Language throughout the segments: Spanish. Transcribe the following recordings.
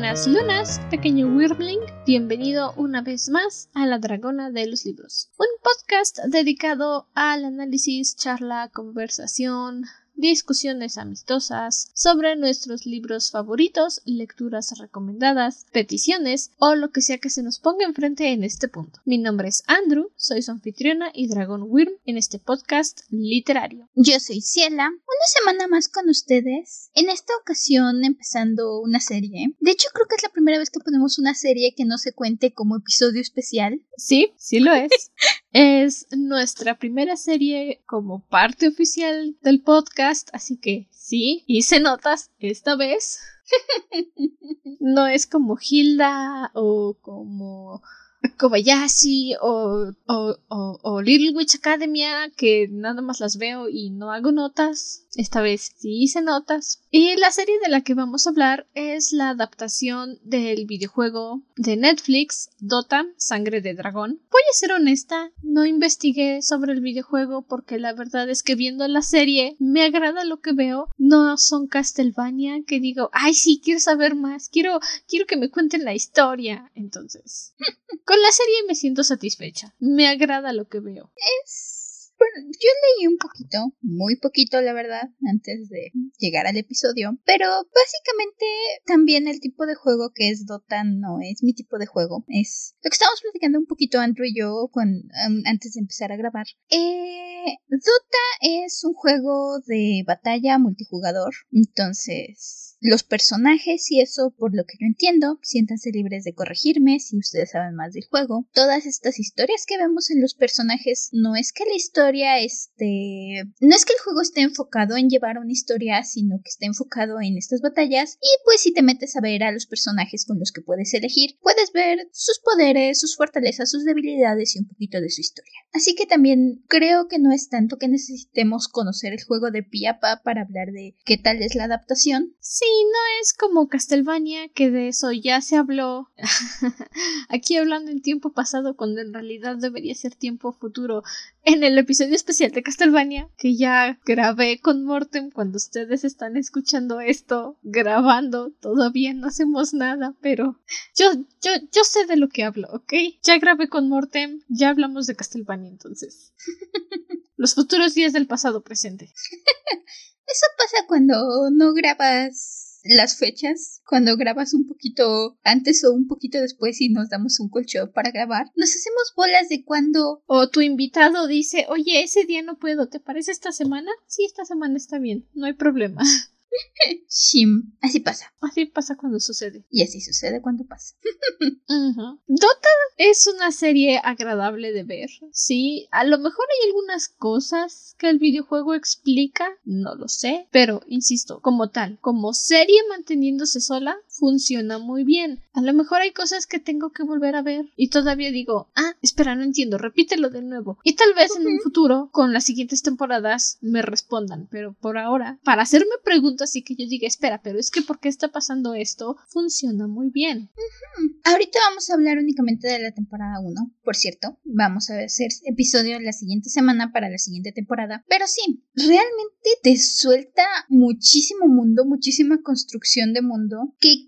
buenas lunas, pequeño Wyrmling. Bienvenido una vez más a La Dragona de los Libros, un podcast dedicado al análisis, charla, conversación, discusiones amistosas sobre nuestros libros favoritos, lecturas recomendadas, peticiones o lo que sea que se nos ponga enfrente en este punto. Mi nombre es Andrew, soy su anfitriona y dragón Wyrm en este podcast literario. Yo soy Ciela, una semana más con ustedes. En esta ocasión empezando una serie. De hecho creo que es la primera vez que ponemos una serie que no se cuente como episodio especial. Sí, sí lo es. es nuestra primera serie como parte oficial del podcast así que sí, hice notas esta vez. no es como Hilda o como Kobayashi o, o, o, o, Little Witch Academia, que nada más las veo y no hago notas. Esta vez sí hice notas. Y la serie de la que vamos a hablar es la adaptación del videojuego de Netflix, Dota, Sangre de Dragón. Voy a ser honesta, no investigué sobre el videojuego porque la verdad es que viendo la serie me agrada lo que veo. No son Castlevania que digo, ay sí, quiero saber más, quiero, quiero que me cuenten la historia. Entonces, con la serie me siento satisfecha. Me agrada lo que veo. Es bueno, yo leí un poquito, muy poquito la verdad, antes de llegar al episodio, pero básicamente también el tipo de juego que es Dota no es mi tipo de juego, es lo que estábamos platicando un poquito Andrew y yo antes de empezar a grabar. Eh, Dota es un juego de batalla multijugador, entonces los personajes y eso, por lo que yo entiendo, siéntanse libres de corregirme si ustedes saben más del juego. Todas estas historias que vemos en los personajes, no es que la historia esté... No es que el juego esté enfocado en llevar una historia, sino que esté enfocado en estas batallas. Y pues si te metes a ver a los personajes con los que puedes elegir, puedes ver sus poderes, sus fortalezas, sus debilidades y un poquito de su historia. Así que también creo que no es tanto que necesitemos conocer el juego de Piapa para hablar de qué tal es la adaptación. Sí, no es como Castlevania, que de eso ya se habló. Aquí hablando en tiempo pasado, cuando en realidad debería ser tiempo futuro. En el episodio especial de Castlevania, que ya grabé con Mortem cuando ustedes están escuchando esto, grabando, todavía no hacemos nada, pero yo, yo, yo sé de lo que hablo, ¿ok? Ya grabé con Mortem, ya hablamos de Castlevania entonces. Los futuros días del pasado presente. Eso pasa cuando no grabas las fechas, cuando grabas un poquito antes o un poquito después y nos damos un colchón para grabar. Nos hacemos bolas de cuando... O tu invitado dice, oye, ese día no puedo, ¿te parece esta semana? Sí, esta semana está bien, no hay problema. Shim. Así pasa. Así pasa cuando sucede. Y así sucede cuando pasa. Dota es una serie agradable de ver. Sí, a lo mejor hay algunas cosas que el videojuego explica, no lo sé, pero insisto, como tal, como serie manteniéndose sola, funciona muy bien. A lo mejor hay cosas que tengo que volver a ver y todavía digo, ah, espera, no entiendo, repítelo de nuevo. Y tal vez en un futuro, con las siguientes temporadas, me respondan, pero por ahora, para hacerme preguntas y que yo diga, espera, pero es que ¿por qué está pasando esto? Funciona muy bien. Ahorita vamos a hablar únicamente de la temporada 1, por cierto, vamos a hacer episodio la siguiente semana para la siguiente temporada, pero sí, realmente te suelta muchísimo mundo, muchísima construcción de mundo que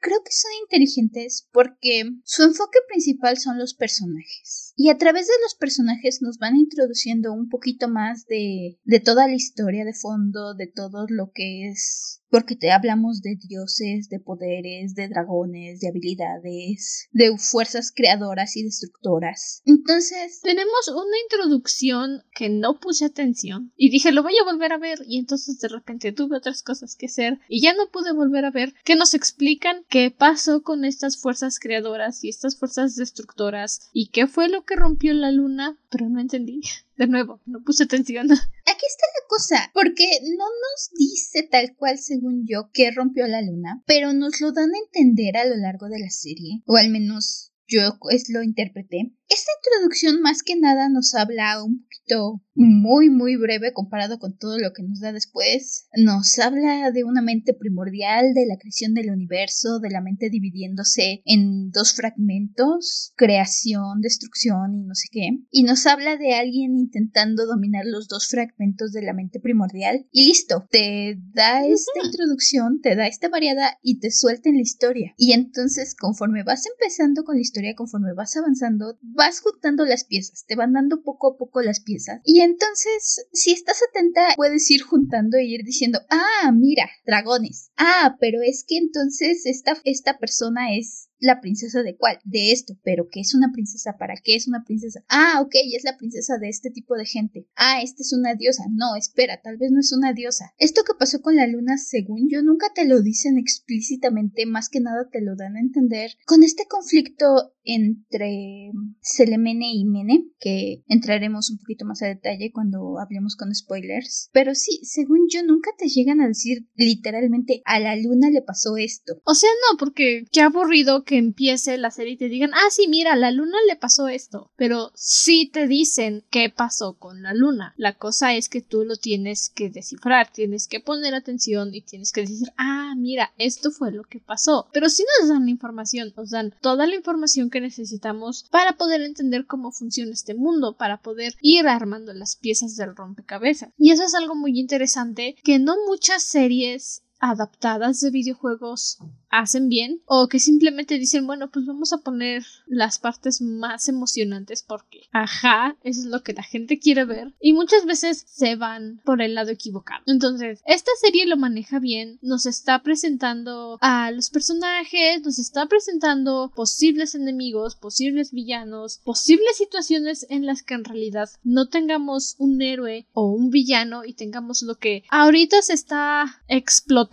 creo que son inteligentes porque su enfoque principal son los personajes. Y a través de los personajes nos van introduciendo un poquito más de, de toda la historia de fondo, de todo lo que es porque te hablamos de dioses, de poderes, de dragones, de habilidades, de fuerzas creadoras y destructoras. Entonces, tenemos una introducción que no puse atención y dije, lo voy a volver a ver y entonces de repente tuve otras cosas que hacer y ya no pude volver a ver que nos explican qué pasó con estas fuerzas creadoras y estas fuerzas destructoras y qué fue lo que rompió la luna, pero no entendí. De nuevo, no puse atención. Aquí está la cosa, porque no nos dice tal cual, según yo, que rompió la luna, pero nos lo dan a entender a lo largo de la serie, o al menos yo es lo interpreté, esta introducción más que nada nos habla un poquito muy muy breve comparado con todo lo que nos da después. Nos habla de una mente primordial, de la creación del universo, de la mente dividiéndose en dos fragmentos, creación, destrucción y no sé qué. Y nos habla de alguien intentando dominar los dos fragmentos de la mente primordial. Y listo, te da esta introducción, te da esta variada y te suelta en la historia. Y entonces conforme vas empezando con la historia, conforme vas avanzando, vas juntando las piezas, te van dando poco a poco las piezas. Y entonces, si estás atenta, puedes ir juntando e ir diciendo, ah, mira, dragones. Ah, pero es que entonces esta, esta persona es la princesa de cuál, de esto, pero ¿qué es una princesa? ¿Para qué es una princesa? Ah, ok, es la princesa de este tipo de gente. Ah, esta es una diosa. No, espera, tal vez no es una diosa. Esto que pasó con la luna, según yo, nunca te lo dicen explícitamente, más que nada te lo dan a entender. Con este conflicto entre Selemene y Mene, que entraremos un poquito más a detalle cuando hablemos con spoilers. Pero sí, según yo, nunca te llegan a decir literalmente a la luna le pasó esto. O sea, no, porque qué aburrido que empiece la serie y te digan, ah, sí, mira, la luna le pasó esto, pero sí te dicen qué pasó con la luna. La cosa es que tú lo tienes que descifrar, tienes que poner atención y tienes que decir, ah, mira, esto fue lo que pasó. Pero sí nos dan la información, nos dan toda la información que necesitamos para poder entender cómo funciona este mundo, para poder ir armando las piezas del rompecabezas. Y eso es algo muy interesante que no muchas series adaptadas de videojuegos hacen bien o que simplemente dicen bueno pues vamos a poner las partes más emocionantes porque ajá eso es lo que la gente quiere ver y muchas veces se van por el lado equivocado. Entonces esta serie lo maneja bien nos está presentando a los personajes nos está presentando posibles enemigos posibles villanos posibles situaciones en las que en realidad no tengamos un héroe o un villano y tengamos lo que ahorita se está explotando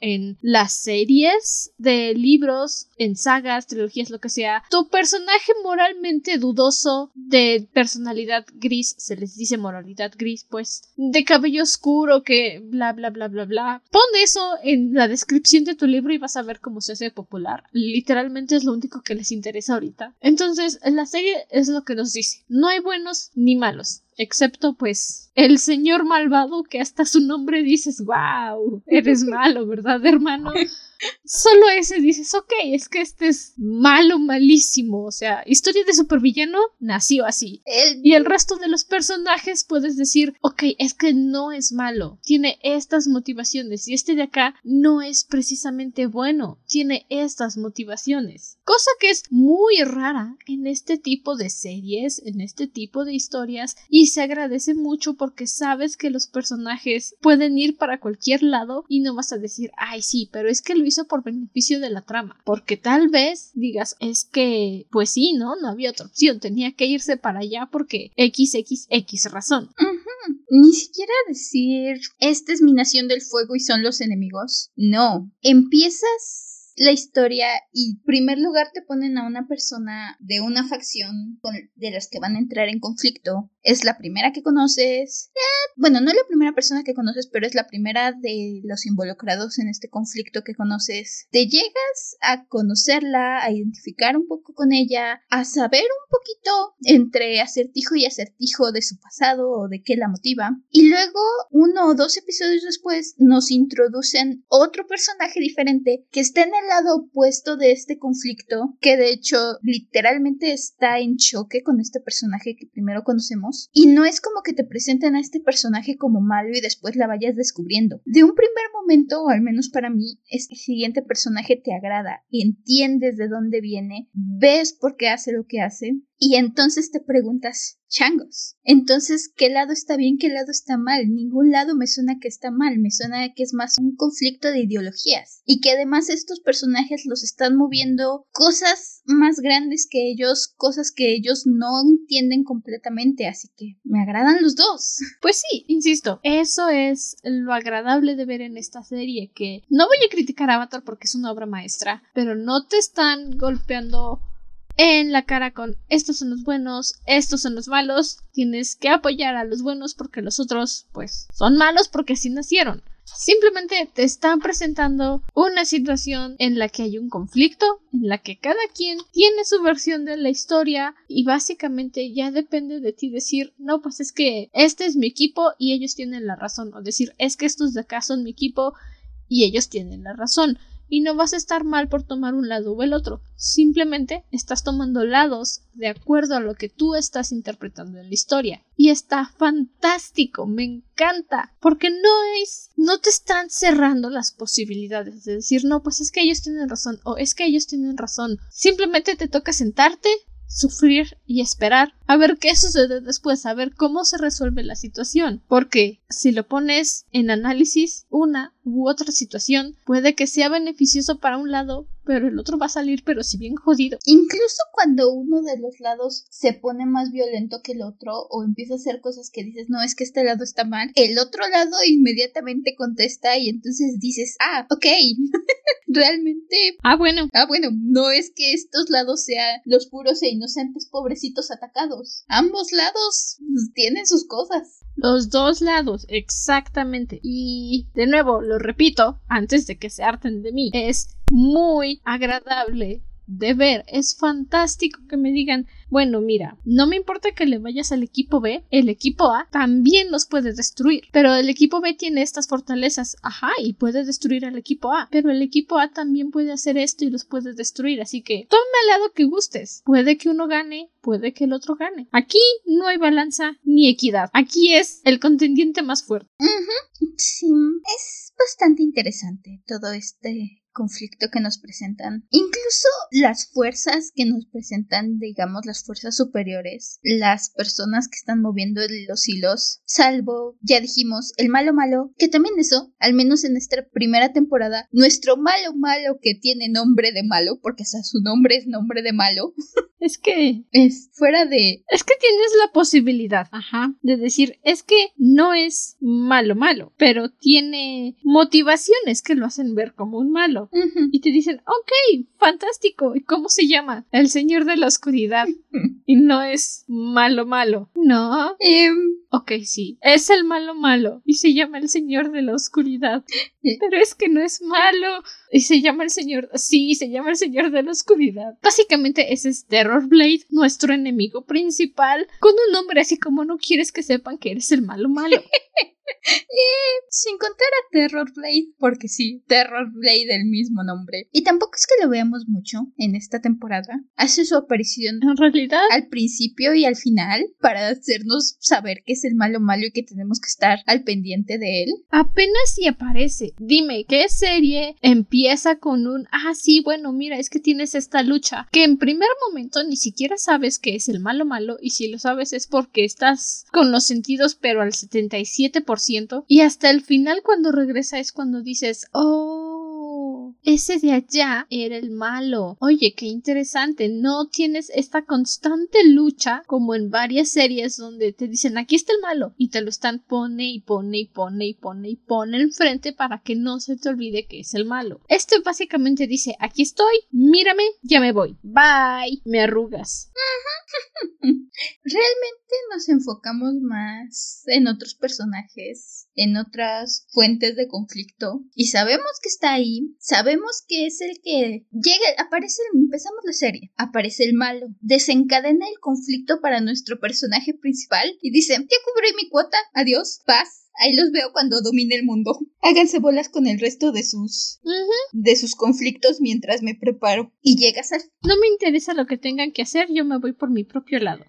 en las series de libros, en sagas, trilogías, lo que sea, tu personaje moralmente dudoso de personalidad gris, se les dice moralidad gris, pues, de cabello oscuro que bla bla bla bla bla. Pon eso en la descripción de tu libro y vas a ver cómo se hace popular. Literalmente es lo único que les interesa ahorita. Entonces, la serie es lo que nos dice. No hay buenos ni malos excepto pues el señor malvado que hasta su nombre dices, wow, eres malo, ¿verdad, hermano? Solo ese dices, ok, es que este es malo, malísimo. O sea, historia de supervillano nació así. Y el resto de los personajes puedes decir, ok, es que no es malo. Tiene estas motivaciones. Y este de acá no es precisamente bueno. Tiene estas motivaciones. Cosa que es muy rara en este tipo de series, en este tipo de historias. Y se agradece mucho porque sabes que los personajes pueden ir para cualquier lado y no vas a decir, ay, sí, pero es que lo hizo por beneficio de la trama. Porque tal vez digas, es que, pues sí, ¿no? No había otra opción, tenía que irse para allá porque XXX razón. Ni siquiera decir, esta es mi nación del fuego y son los enemigos. No. Empiezas la historia y en primer lugar te ponen a una persona de una facción de las que van a entrar en conflicto. Es la primera que conoces. Eh, bueno, no es la primera persona que conoces, pero es la primera de los involucrados en este conflicto que conoces. Te llegas a conocerla, a identificar un poco con ella, a saber un poquito entre acertijo y acertijo de su pasado o de qué la motiva. Y luego, uno o dos episodios después, nos introducen otro personaje diferente que está en el lado opuesto de este conflicto, que de hecho literalmente está en choque con este personaje que primero conocemos, y no es como que te presenten a este personaje como malo y después la vayas descubriendo. De un primer momento, o al menos para mí, este siguiente personaje te agrada, entiendes de dónde viene, ves por qué hace lo que hace, y entonces te preguntas, changos. Entonces, ¿qué lado está bien, qué lado está mal? Ningún lado me suena que está mal, me suena que es más un conflicto de ideologías. Y que además estos personajes los están moviendo cosas más grandes que ellos, cosas que ellos no entienden completamente, así que me agradan los dos. Pues sí, insisto, eso es lo agradable de ver en esta serie, que no voy a criticar a Avatar porque es una obra maestra, pero no te están golpeando en la cara con estos son los buenos, estos son los malos, tienes que apoyar a los buenos porque los otros pues son malos porque así nacieron. Simplemente te están presentando una situación en la que hay un conflicto, en la que cada quien tiene su versión de la historia y básicamente ya depende de ti decir, no, pues es que este es mi equipo y ellos tienen la razón, o decir, es que estos de acá son mi equipo y ellos tienen la razón y no vas a estar mal por tomar un lado o el otro. Simplemente estás tomando lados de acuerdo a lo que tú estás interpretando en la historia. Y está fantástico, me encanta, porque no es, no te están cerrando las posibilidades de decir, no, pues es que ellos tienen razón o es que ellos tienen razón. Simplemente te toca sentarte, sufrir y esperar a ver qué sucede después, a ver cómo se resuelve la situación. Porque si lo pones en análisis, una u otra situación puede que sea beneficioso para un lado, pero el otro va a salir, pero si bien jodido. Incluso cuando uno de los lados se pone más violento que el otro o empieza a hacer cosas que dices, no, es que este lado está mal, el otro lado inmediatamente contesta y entonces dices, ah, ok, realmente... Ah, bueno. Ah, bueno, no es que estos lados sean los puros e inocentes pobrecitos atacados. Ambos lados tienen sus cosas. Los dos lados, exactamente. Y de nuevo, lo repito, antes de que se harten de mí, es muy agradable de ver. Es fantástico que me digan, bueno, mira, no me importa que le vayas al equipo B, el equipo A también los puede destruir, pero el equipo B tiene estas fortalezas, ajá, y puede destruir al equipo A, pero el equipo A también puede hacer esto y los puede destruir, así que toma el lado que gustes. Puede que uno gane, puede que el otro gane. Aquí no hay balanza ni equidad. Aquí es el contendiente más fuerte. Sí, es bastante interesante todo este conflicto que nos presentan. Incluso las fuerzas que nos presentan, digamos, las fuerzas superiores, las personas que están moviendo los hilos, salvo, ya dijimos, el malo malo, que también eso, al menos en esta primera temporada, nuestro malo malo que tiene nombre de malo, porque hasta su nombre es nombre de malo. Es que es fuera de... Es que tienes la posibilidad, ajá, de decir, es que no es malo malo, pero tiene motivaciones que lo hacen ver como un malo. Y te dicen, ok, fantástico. ¿Y cómo se llama? El Señor de la Oscuridad. y no es malo malo. No. Em, ok, sí. Es el malo malo. Y se llama el Señor de la Oscuridad. Pero es que no es malo. Y se llama el Señor. Sí, se llama el Señor de la Oscuridad. Básicamente ese es Terror Blade, nuestro enemigo principal. Con un nombre así como no quieres que sepan que eres el malo malo. Eh, sin contar a Terror Blade, porque sí, Terror Blade, el mismo nombre. Y tampoco es que lo veamos mucho en esta temporada. Hace su aparición en realidad al principio y al final para hacernos saber que es el malo malo y que tenemos que estar al pendiente de él. Apenas si aparece. Dime, ¿qué serie empieza con un ah, sí, bueno, mira, es que tienes esta lucha que en primer momento ni siquiera sabes que es el malo malo y si lo sabes es porque estás con los sentidos pero al 77% y hasta el final cuando regresa es cuando dices, oh, ese de allá era el malo. Oye, qué interesante. No tienes esta constante lucha como en varias series donde te dicen aquí está el malo y te lo están pone y pone y pone y pone y pone enfrente para que no se te olvide que es el malo. Este básicamente dice aquí estoy, mírame, ya me voy. Bye. Me arrugas. Realmente nos enfocamos más en otros personajes, en otras fuentes de conflicto y sabemos que está ahí, que es el que llega, aparece, empezamos la serie, aparece el malo, desencadena el conflicto para nuestro personaje principal y dice, ya cubrí mi cuota, adiós, paz. Ahí los veo cuando domine el mundo. Háganse bolas con el resto de sus de sus conflictos mientras me preparo. Y llegas al No me interesa lo que tengan que hacer, yo me voy por mi propio lado.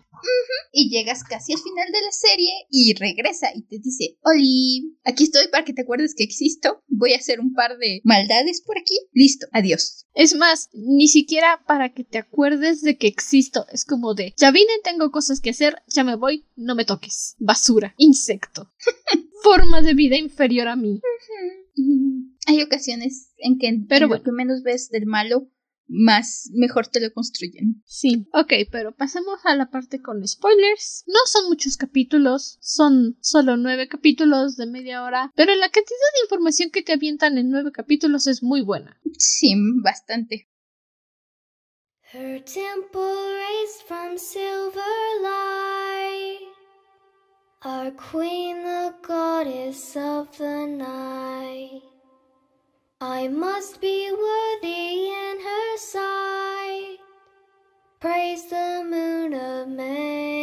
Y llegas casi al final de la serie y regresa y te dice, Oli, aquí estoy para que te acuerdes que existo. Voy a hacer un par de maldades por aquí. Listo, adiós. Es más, ni siquiera para que te acuerdes de que existo. Es como de, ya vine, tengo cosas que hacer, ya me voy, no me toques. Basura, insecto. Forma de vida inferior a mí. Hay ocasiones en que Pero lo que menos ves del malo más mejor te lo construyen. Sí, ok, pero pasemos a la parte con spoilers. No son muchos capítulos, son solo nueve capítulos de media hora, pero la cantidad de información que te avientan en nueve capítulos es muy buena. Sí, bastante. Her temple raised from silver light. Our queen, the goddess of the night. I must be worthy in her sight. Praise the moon of May.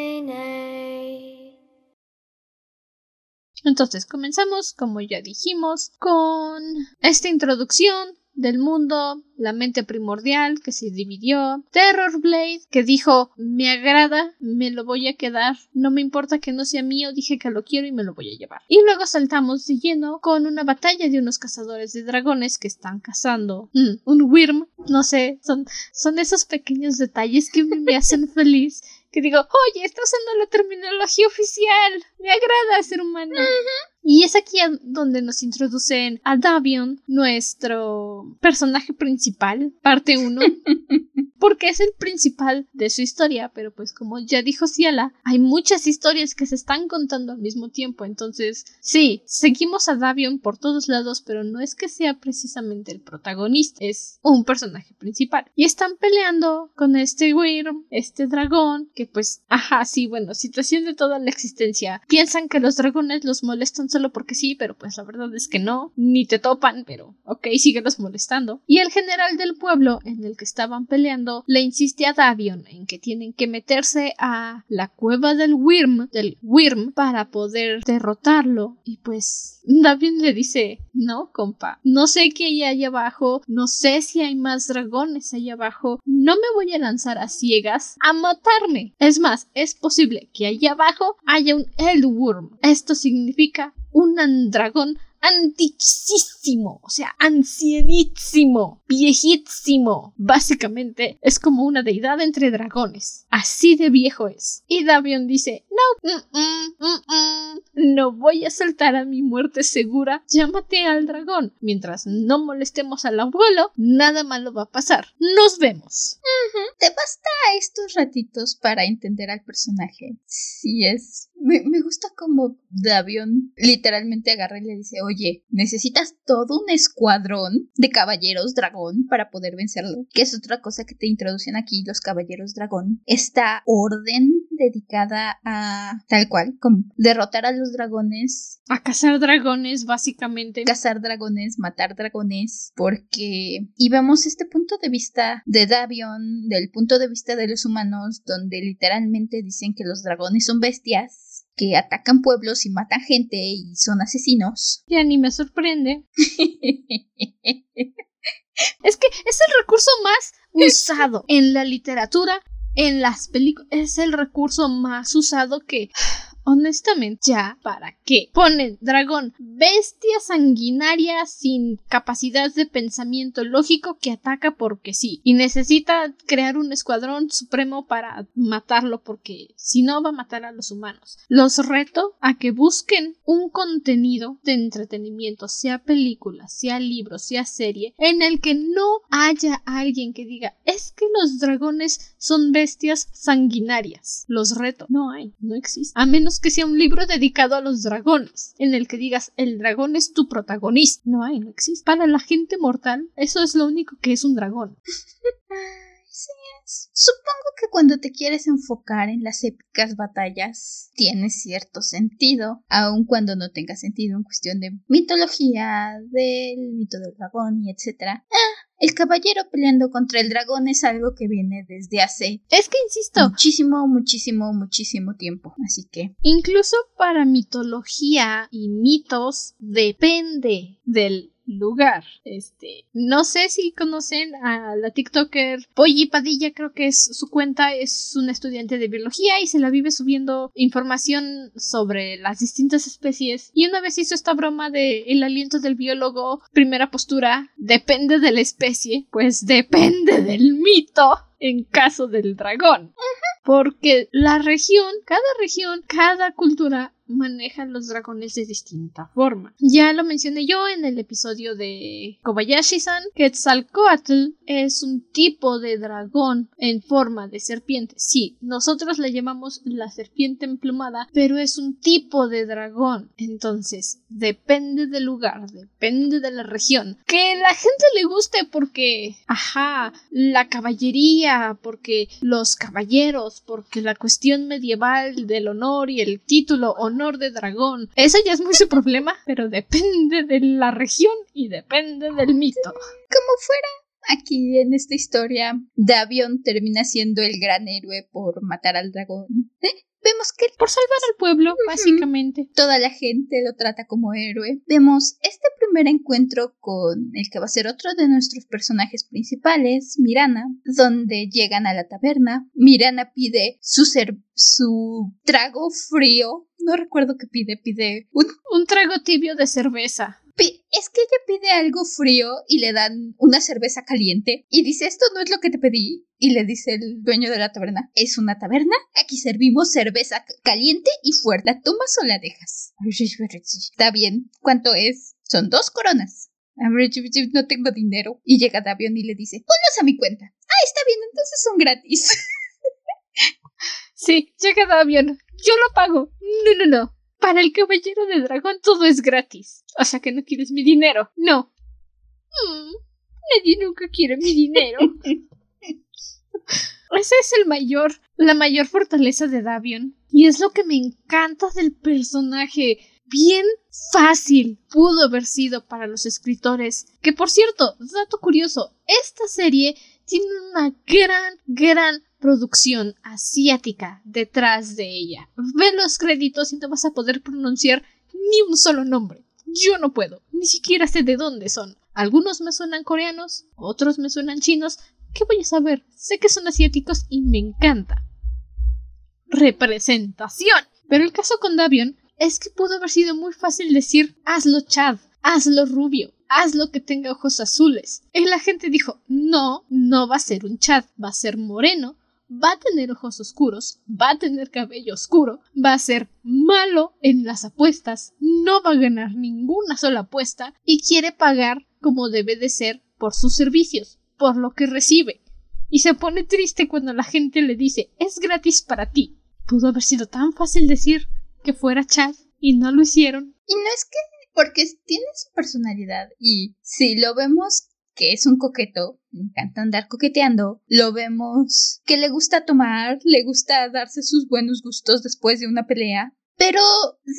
Entonces comenzamos, como ya dijimos, con esta introducción del mundo, la mente primordial que se dividió, Terror Blade que dijo me agrada, me lo voy a quedar, no me importa que no sea mío, dije que lo quiero y me lo voy a llevar. Y luego saltamos de lleno con una batalla de unos cazadores de dragones que están cazando mm, un Wyrm, no sé, son, son esos pequeños detalles que me hacen feliz que digo, oye, está usando la terminología oficial. Me agrada ser humano. Y es aquí donde nos introducen a Davion, nuestro personaje principal, parte 1. porque es el principal de su historia, pero pues como ya dijo Ciela, hay muchas historias que se están contando al mismo tiempo, entonces sí, seguimos a Davion por todos lados, pero no es que sea precisamente el protagonista, es un personaje principal. Y están peleando con este Wyrm, este dragón, que pues, ajá, sí, bueno, situación de toda la existencia. Piensan que los dragones los molestan solo porque sí, pero pues la verdad es que no, ni te topan, pero ok, síguelos molestando. Y el general del pueblo en el que estaban peleando le insiste a Davion en que tienen que meterse a la cueva del Wyrm, del Wyrm, para poder derrotarlo. Y pues Davion le dice, no, compa, no sé qué hay ahí abajo, no sé si hay más dragones ahí abajo, no me voy a lanzar a ciegas a matarme. Es más, es posible que ahí abajo haya un Eldworm. Esto significa un dragón antiquísimo, o sea, ancianísimo, viejísimo. Básicamente es como una deidad entre dragones. Así de viejo es. Y Davion dice, no, mm, mm, mm, no voy a saltar a mi muerte segura. Llámate al dragón. Mientras no molestemos al abuelo, nada malo va a pasar. Nos vemos. Te basta estos ratitos para entender al personaje. Sí es. Me, me gusta como Davion literalmente agarra y le dice, oye, necesitas todo un escuadrón de caballeros dragón para poder vencerlo. Que es otra cosa que te introducen aquí los caballeros dragón. Esta orden dedicada a tal cual, como derrotar a los dragones. A cazar dragones, básicamente. Cazar dragones, matar dragones, porque... Y vemos este punto de vista de Davion, del punto de vista de los humanos, donde literalmente dicen que los dragones son bestias que atacan pueblos y matan gente y son asesinos. Ya ni me sorprende. es que es el recurso más usado en la literatura, en las películas. Es el recurso más usado que Honestamente, ya, ¿para qué? Ponen dragón, bestia sanguinaria sin capacidad de pensamiento lógico que ataca porque sí. Y necesita crear un escuadrón supremo para matarlo porque si no va a matar a los humanos. Los reto a que busquen un contenido de entretenimiento, sea película, sea libro, sea serie, en el que no haya alguien que diga es que los dragones son bestias sanguinarias. Los reto. No hay, no existe. A menos que sea un libro dedicado a los dragones, en el que digas el dragón es tu protagonista. No hay, no existe. Para la gente mortal, eso es lo único que es un dragón. Es. Supongo que cuando te quieres enfocar en las épicas batallas tiene cierto sentido, aun cuando no tenga sentido en cuestión de mitología, del mito del dragón y etcétera. Ah, el caballero peleando contra el dragón es algo que viene desde hace. Es que insisto. Muchísimo, muchísimo, muchísimo tiempo. Así que. Incluso para mitología y mitos depende del lugar. Este, no sé si conocen a la TikToker Polly Padilla, creo que es su cuenta, es un estudiante de biología y se la vive subiendo información sobre las distintas especies. Y una vez hizo esta broma de el aliento del biólogo, primera postura, depende de la especie, pues depende del mito en caso del dragón. Porque la región, cada región, cada cultura manejan los dragones de distinta forma. Ya lo mencioné yo en el episodio de Kobayashi-san. Quetzalcoatl es un tipo de dragón en forma de serpiente. Sí, nosotros le llamamos la serpiente emplumada, pero es un tipo de dragón. Entonces, depende del lugar, depende de la región. Que la gente le guste porque, ajá, la caballería, porque los caballeros, porque la cuestión medieval del honor y el título honor de dragón. Eso ya es muy su problema, pero depende de la región y depende del mito. Como fuera, aquí en esta historia, Davion termina siendo el gran héroe por matar al dragón. Vemos que por salvar al pueblo, básicamente. Toda la gente lo trata como héroe. Vemos este primer encuentro con el que va a ser otro de nuestros personajes principales, Mirana, donde llegan a la taberna. Mirana pide su su trago frío. No recuerdo qué pide, pide un, un trago tibio de cerveza es que ella pide algo frío y le dan una cerveza caliente y dice esto no es lo que te pedí. Y le dice el dueño de la taberna es una taberna. Aquí servimos cerveza caliente y fuerte. La tomas o la dejas. Está bien. Cuánto es son dos coronas. No tengo dinero. Y llega Davion y le dice ponlos a mi cuenta. Ah está bien. Entonces son gratis. Sí llega Davion. Yo lo pago. No no no para el caballero de dragón todo es gratis. O sea que no quieres mi dinero. No. Mm, nadie nunca quiere mi dinero. Ese es el mayor, la mayor fortaleza de Davion. Y es lo que me encanta del personaje. Bien fácil pudo haber sido para los escritores. Que por cierto, dato curioso, esta serie tiene una gran, gran producción asiática detrás de ella. Ve los créditos y no vas a poder pronunciar ni un solo nombre. Yo no puedo, ni siquiera sé de dónde son. Algunos me suenan coreanos, otros me suenan chinos. ¿Qué voy a saber? Sé que son asiáticos y me encanta. Representación. Pero el caso con Davion es que pudo haber sido muy fácil decir hazlo Chad, hazlo rubio, hazlo que tenga ojos azules. Y la gente dijo, no, no va a ser un Chad, va a ser moreno, va a tener ojos oscuros, va a tener cabello oscuro, va a ser malo en las apuestas, no va a ganar ninguna sola apuesta y quiere pagar como debe de ser por sus servicios, por lo que recibe. Y se pone triste cuando la gente le dice es gratis para ti. Pudo haber sido tan fácil decir que fuera Chad y no lo hicieron. Y no es que porque tiene su personalidad y si lo vemos que es un coqueto, le encanta andar coqueteando, lo vemos que le gusta tomar, le gusta darse sus buenos gustos después de una pelea, pero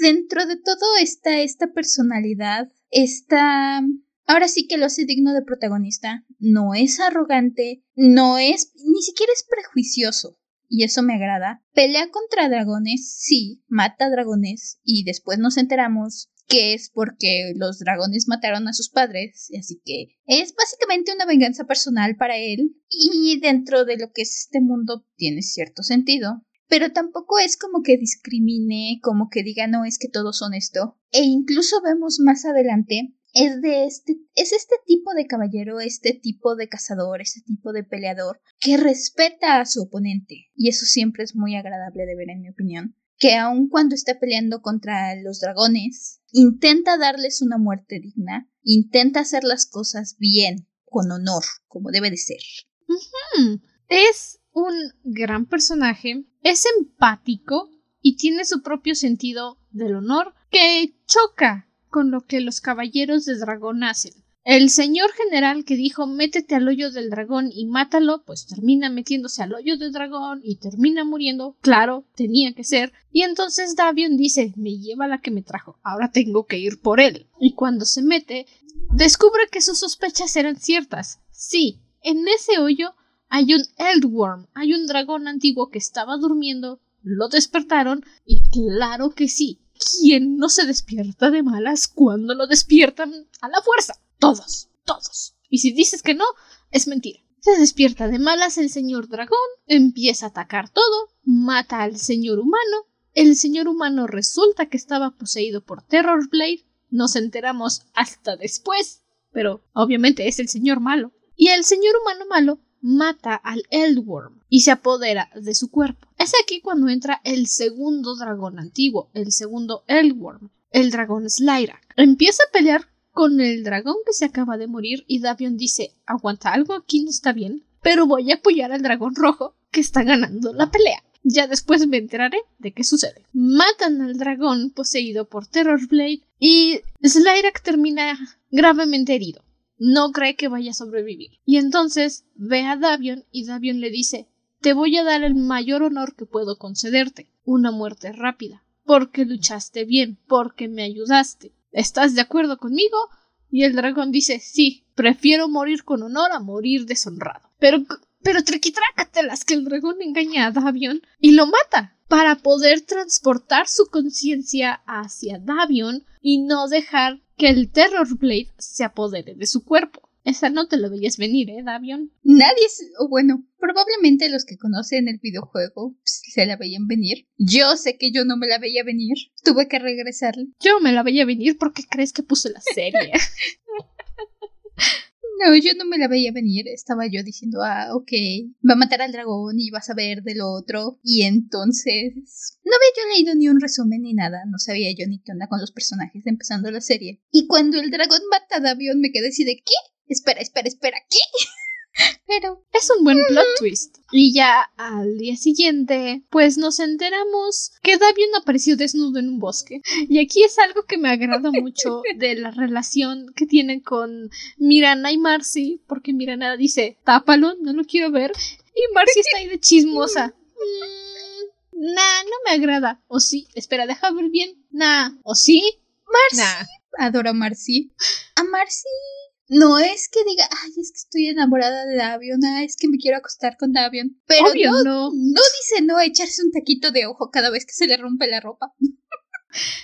dentro de todo está esta personalidad, está... Ahora sí que lo hace digno de protagonista, no es arrogante, no es... ni siquiera es prejuicioso, y eso me agrada. Pelea contra dragones, sí, mata dragones, y después nos enteramos que es porque los dragones mataron a sus padres, así que es básicamente una venganza personal para él y dentro de lo que es este mundo tiene cierto sentido. Pero tampoco es como que discrimine, como que diga no es que todos son esto. E incluso vemos más adelante es de este es este tipo de caballero, este tipo de cazador, este tipo de peleador que respeta a su oponente y eso siempre es muy agradable de ver en mi opinión que aun cuando está peleando contra los dragones, intenta darles una muerte digna, intenta hacer las cosas bien, con honor, como debe de ser. Es un gran personaje, es empático y tiene su propio sentido del honor que choca con lo que los caballeros de dragón hacen. El señor general que dijo métete al hoyo del dragón y mátalo, pues termina metiéndose al hoyo del dragón y termina muriendo. Claro, tenía que ser. Y entonces Davion dice me lleva la que me trajo, ahora tengo que ir por él. Y cuando se mete, descubre que sus sospechas eran ciertas. Sí, en ese hoyo hay un Eldworm, hay un dragón antiguo que estaba durmiendo, lo despertaron y claro que sí. ¿Quién no se despierta de malas cuando lo despiertan a la fuerza? Todos, todos. Y si dices que no, es mentira. Se despierta de malas el señor dragón, empieza a atacar todo, mata al señor humano. El señor humano resulta que estaba poseído por Terror Blade. Nos enteramos hasta después, pero obviamente es el señor malo. Y el señor humano malo mata al Eldworm y se apodera de su cuerpo. Es aquí cuando entra el segundo dragón antiguo, el segundo Eldworm, el dragón Slyrak. Empieza a pelear con el dragón que se acaba de morir y Davion dice aguanta algo aquí no está bien, pero voy a apoyar al dragón rojo que está ganando la pelea. Ya después me enteraré de qué sucede. Matan al dragón poseído por Terrorblade y Slyrak termina gravemente herido. No cree que vaya a sobrevivir. Y entonces ve a Davion y Davion le dice te voy a dar el mayor honor que puedo concederte, una muerte rápida. porque luchaste bien, porque me ayudaste. ¿Estás de acuerdo conmigo? Y el dragón dice, sí, prefiero morir con honor a morir deshonrado. Pero, pero las que el dragón engaña a Davion y lo mata para poder transportar su conciencia hacia Davion y no dejar que el Terror Blade se apodere de su cuerpo. Esa no te lo veías venir, ¿eh, Davion? Nadie, o bueno, probablemente los que conocen el videojuego pues, se la veían venir. Yo sé que yo no me la veía venir. Tuve que regresarle. Yo me la veía venir porque crees que puse la serie. No, yo no me la veía venir. Estaba yo diciendo, ah, ok, va a matar al dragón y vas a ver del otro. Y entonces. No había yo leído ni un resumen ni nada. No sabía yo ni qué onda con los personajes empezando la serie. Y cuando el dragón mata a Davion, me quedé así de, ¿qué? Espera, espera, espera, ¿qué? Pero es un buen plot twist. Y ya al día siguiente, pues nos enteramos que Davion apareció desnudo en un bosque. Y aquí es algo que me agrada mucho de la relación que tienen con Mirana y Marcy, porque Mirana dice, tápalo, no lo quiero ver. Y Marcy está ahí de chismosa. Mm, nah, no me agrada. O sí, espera, deja ver bien. Nah, o sí. Marcy. Adoro a Marcy. A Marcy no es que diga, ay, es que estoy enamorada de Davion, ay, es que me quiero acostar con Davion. Pero no, no. no dice no echarse un taquito de ojo cada vez que se le rompe la ropa.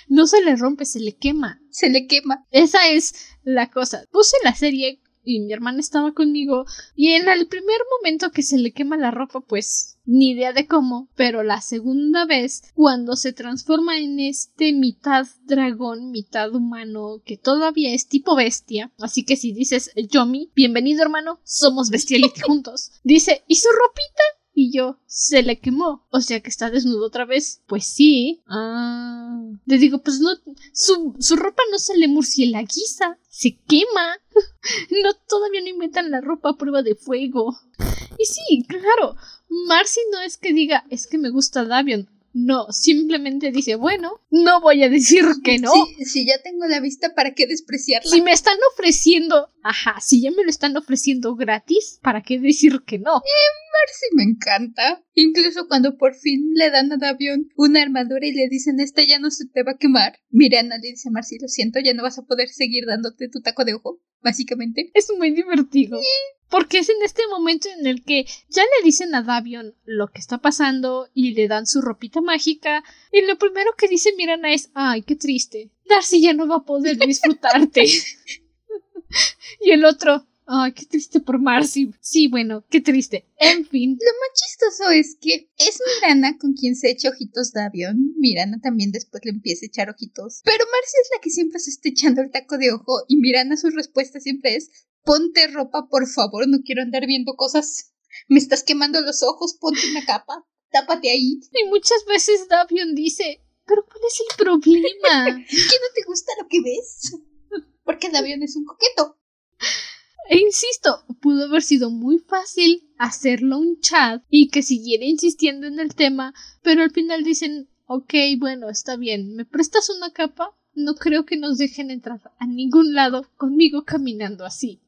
No se le rompe, se le quema. Se le quema. Esa es la cosa. Puse la serie y mi hermana estaba conmigo y en el primer momento que se le quema la ropa pues ni idea de cómo, pero la segunda vez cuando se transforma en este mitad dragón, mitad humano que todavía es tipo bestia, así que si dices Yomi, bienvenido hermano, somos bestiality juntos. Dice, ¿y su ropita? Y yo, se le quemó. O sea que está desnudo otra vez. Pues sí. Ah. Le digo, pues no, su, su ropa no se le murcielaguiza. Se quema. no, todavía no inventan la ropa a prueba de fuego. Y sí, claro. Marcy no es que diga, es que me gusta Davion. No, simplemente dice, bueno, no voy a decir que no. Si, ya tengo la vista, ¿para qué despreciarla? Si me están ofreciendo, ajá, si ya me lo están ofreciendo gratis, ¿para qué decir que no? Eh, Marcy me encanta. Incluso cuando por fin le dan a Davion una armadura y le dicen, esta ya no se te va a quemar. Mirana le dice Marcy, lo siento, ya no vas a poder seguir dándote tu taco de ojo, básicamente. Es muy divertido. Porque es en este momento en el que ya le dicen a Davion lo que está pasando y le dan su ropita mágica. Y lo primero que dice Mirana es: Ay, qué triste. Darcy ya no va a poder disfrutarte. y el otro: Ay, qué triste por Marcy. Sí, bueno, qué triste. En fin. Lo más chistoso es que es Mirana con quien se echa ojitos Davion. Mirana también después le empieza a echar ojitos. Pero Marcy es la que siempre se está echando el taco de ojo y Mirana su respuesta siempre es ponte ropa, por favor, no quiero andar viendo cosas. Me estás quemando los ojos, ponte una capa, tápate ahí. Y muchas veces Davion dice, pero ¿cuál es el problema? ¿Que no te gusta lo que ves? Porque Davion es un coqueto. E insisto, pudo haber sido muy fácil hacerlo un chat y que siguiera insistiendo en el tema, pero al final dicen, ok, bueno, está bien, ¿me prestas una capa? No creo que nos dejen entrar a ningún lado conmigo caminando así.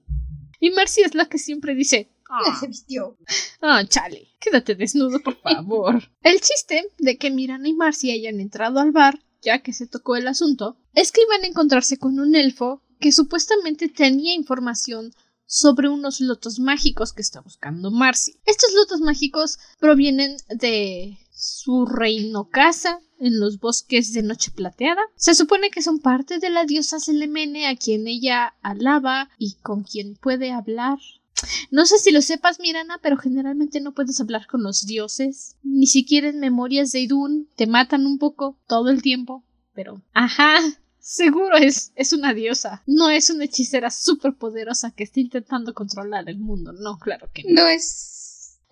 Y Marcy es la que siempre dice, Ah, se vistió. Ah, chale, quédate desnudo, por favor. el chiste de que Mirana y Marcy hayan entrado al bar, ya que se tocó el asunto, es que iban a encontrarse con un elfo que supuestamente tenía información sobre unos lotos mágicos que está buscando Marcy. Estos lotos mágicos provienen de su reino casa en los bosques de Noche Plateada. Se supone que son parte de la diosa Selemene a quien ella alaba y con quien puede hablar. No sé si lo sepas, Mirana, pero generalmente no puedes hablar con los dioses. Ni siquiera en memorias de Idun te matan un poco todo el tiempo. Pero, ajá, seguro es, es una diosa. No es una hechicera súper poderosa que está intentando controlar el mundo. No, claro que no. No es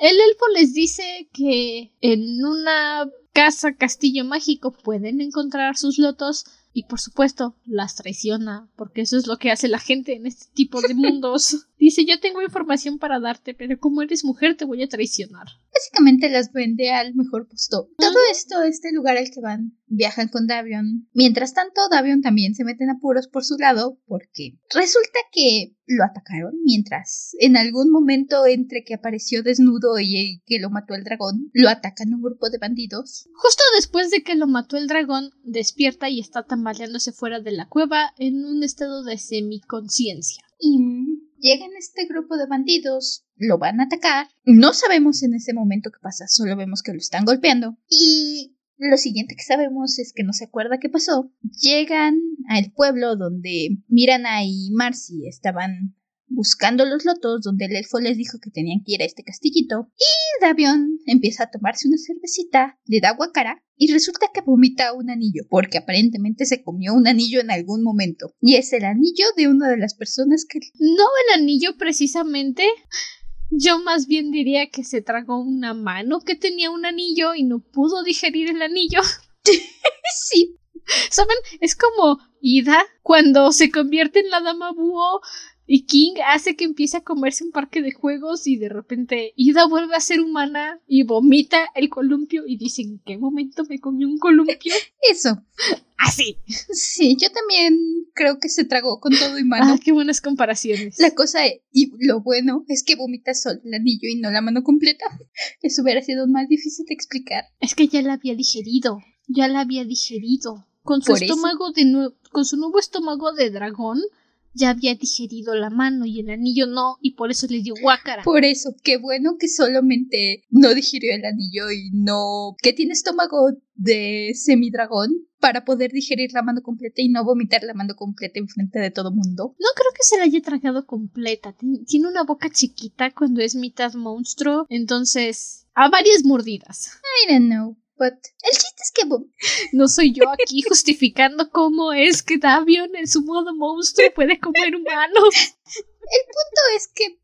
el elfo les dice que en una casa castillo mágico pueden encontrar sus lotos, Y por supuesto, las traiciona, porque eso es lo que hace la gente en este tipo de mundos. Dice, yo tengo información para darte, pero como eres mujer te voy a traicionar. Básicamente las vende al mejor puesto. Todo esto, este lugar al que van, viajan con Davion. Mientras tanto, Davion también se mete en apuros por su lado, porque resulta que lo atacaron mientras en algún momento entre que apareció desnudo y que lo mató el dragón, lo atacan un grupo de bandidos. Justo después de que lo mató el dragón, despierta y está tambaleándose fuera de la cueva en un estado de semiconciencia. Y llegan este grupo de bandidos, lo van a atacar. No sabemos en ese momento qué pasa, solo vemos que lo están golpeando. Y lo siguiente que sabemos es que no se acuerda qué pasó. Llegan al pueblo donde Mirana y Marcy estaban buscando los lotos, donde el elfo les dijo que tenían que ir a este castillito. Y Davion empieza a tomarse una cervecita, le da guacara y resulta que vomita un anillo, porque aparentemente se comió un anillo en algún momento. Y es el anillo de una de las personas que... No el anillo precisamente. Yo más bien diría que se tragó una mano que tenía un anillo y no pudo digerir el anillo. sí. ¿Saben? Es como Ida cuando se convierte en la dama búho y King hace que empiece a comerse un parque de juegos y de repente Ida vuelve a ser humana y vomita el columpio y dice ¿en qué momento me comió un columpio? Eso. Así. Sí, yo también creo que se tragó con todo y mano. Ah, qué buenas comparaciones. La cosa y lo bueno es que vomita solo el anillo y no la mano completa. Eso hubiera sido más difícil de explicar. Es que ya la había digerido. Ya la había digerido. Con su estómago de con su nuevo estómago de dragón ya había digerido la mano y el anillo no, y por eso le dio guácara. Por eso, qué bueno que solamente no digirió el anillo y no. que tiene estómago de semidragón para poder digerir la mano completa y no vomitar la mano completa enfrente de todo mundo. No creo que se la haya tragado completa. Tiene una boca chiquita cuando es mitad monstruo, entonces. a varias mordidas. I don't know. But el chiste es que no soy yo aquí justificando cómo es que Davion en su modo monstruo puede comer humanos. El punto es que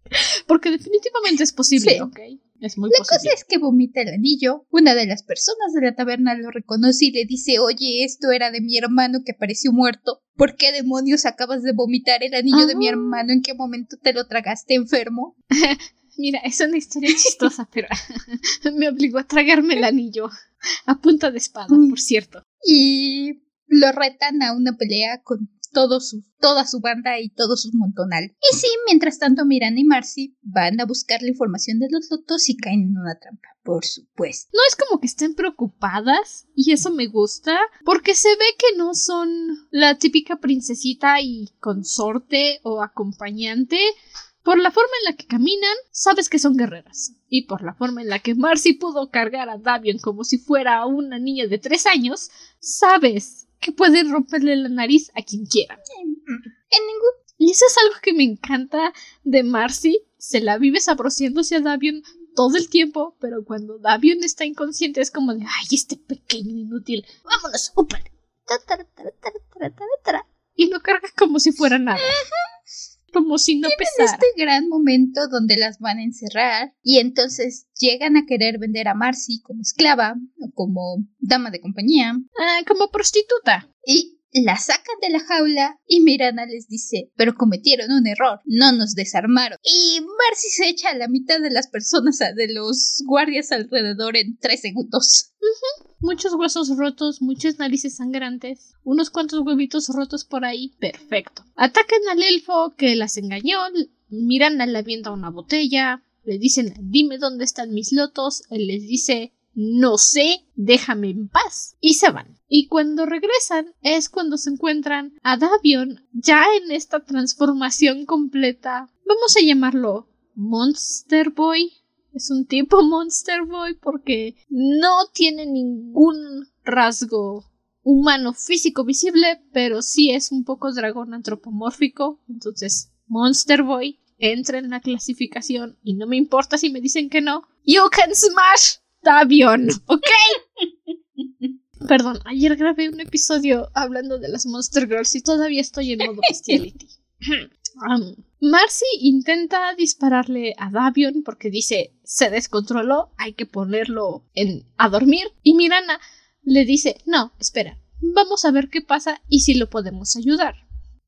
porque definitivamente es posible, ¿ok? Es muy la cosa es que vomita el anillo. Una de las personas de la taberna lo reconoce y le dice, oye, esto era de mi hermano que apareció muerto. ¿Por qué demonios acabas de vomitar el anillo de mi ah. hermano? ¿En qué momento te lo tragaste enfermo? Mira, es una historia chistosa, pero me obligó a tragarme el anillo. A punta de espada, por cierto. Y lo retan a una pelea con todo su, toda su banda y todo su montonal. Y sí, mientras tanto Miranda y Marcy van a buscar la información de los lotos y caen en una trampa, por supuesto. No es como que estén preocupadas y eso me gusta porque se ve que no son la típica princesita y consorte o acompañante, por la forma en la que caminan, sabes que son guerreras. Y por la forma en la que Marcy pudo cargar a Davion como si fuera una niña de tres años, sabes que pueden romperle la nariz a quien quiera. En ningún... Y eso es algo que me encanta de Marcy. Se la vive sabrosiéndose a Davion todo el tiempo, pero cuando Davion está inconsciente es como de, ay, este pequeño inútil, vámonos, Y lo carga como si fuera nada como si no pesara. este gran momento donde las van a encerrar y entonces llegan a querer vender a Marcy como esclava o como dama de compañía. Ah, como prostituta. Y la sacan de la jaula y Mirana les dice, pero cometieron un error, no nos desarmaron. Y Marcy se echa a la mitad de las personas, de los guardias alrededor en tres segundos. Muchos huesos rotos, muchas narices sangrantes, unos cuantos huevitos rotos por ahí. Perfecto. Atacan al elfo que las engañó, Miranda le avienta una botella, le dicen dime dónde están mis lotos, él les dice no sé, déjame en paz. Y se van. Y cuando regresan es cuando se encuentran a Davion ya en esta transformación completa. Vamos a llamarlo Monster Boy. Es un tipo Monster Boy porque no tiene ningún rasgo humano físico visible, pero sí es un poco dragón antropomórfico. Entonces, Monster Boy entra en la clasificación y no me importa si me dicen que no. You can smash Davion, ¿ok? Perdón, ayer grabé un episodio hablando de las Monster Girls y todavía estoy en modo bestiality. Um, Marcy intenta dispararle a Davion porque dice se descontroló, hay que ponerlo en, a dormir. Y Mirana le dice no, espera, vamos a ver qué pasa y si lo podemos ayudar.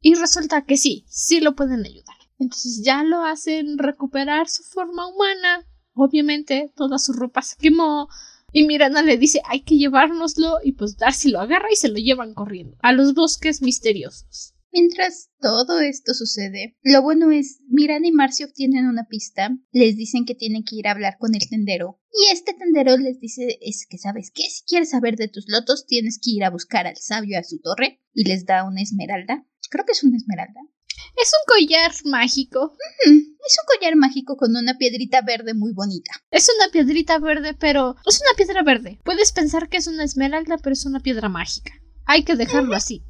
Y resulta que sí, sí lo pueden ayudar. Entonces ya lo hacen recuperar su forma humana. Obviamente toda su ropa se quemó. Y Miranda le dice hay que llevárnoslo y pues Darcy lo agarra y se lo llevan corriendo a los bosques misteriosos. Mientras todo esto sucede, lo bueno es, Miranda y Marcy obtienen una pista, les dicen que tienen que ir a hablar con el tendero, y este tendero les dice, es que sabes qué, si quieres saber de tus lotos, tienes que ir a buscar al sabio a su torre, y les da una esmeralda, creo que es una esmeralda. Es un collar mágico. es un collar mágico con una piedrita verde muy bonita. Es una piedrita verde, pero es una piedra verde. Puedes pensar que es una esmeralda, pero es una piedra mágica. Hay que dejarlo así.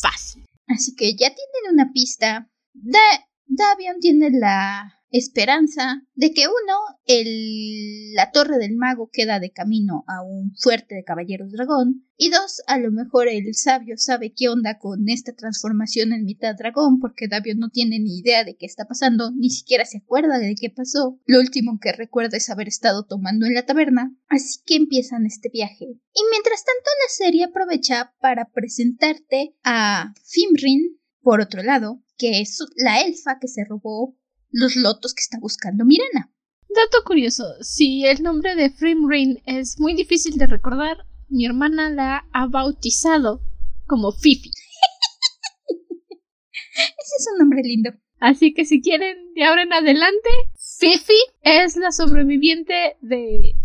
Fácil. Así que ya tienen una pista. Da Davion tiene la esperanza de que uno, el, la torre del mago queda de camino a un fuerte de caballeros dragón, y dos, a lo mejor el sabio sabe qué onda con esta transformación en mitad dragón, porque Davion no tiene ni idea de qué está pasando, ni siquiera se acuerda de qué pasó. Lo último que recuerda es haber estado tomando en la taberna, así que empiezan este viaje. Y mientras tanto la serie aprovecha para presentarte a Fimrin, por otro lado, que es la elfa que se robó los lotos que está buscando Mirena. Dato curioso, si el nombre de Frimrin es muy difícil de recordar, mi hermana la ha bautizado como Fifi. Ese es un nombre lindo. Así que si quieren, de ahora en adelante, Fifi es la sobreviviente de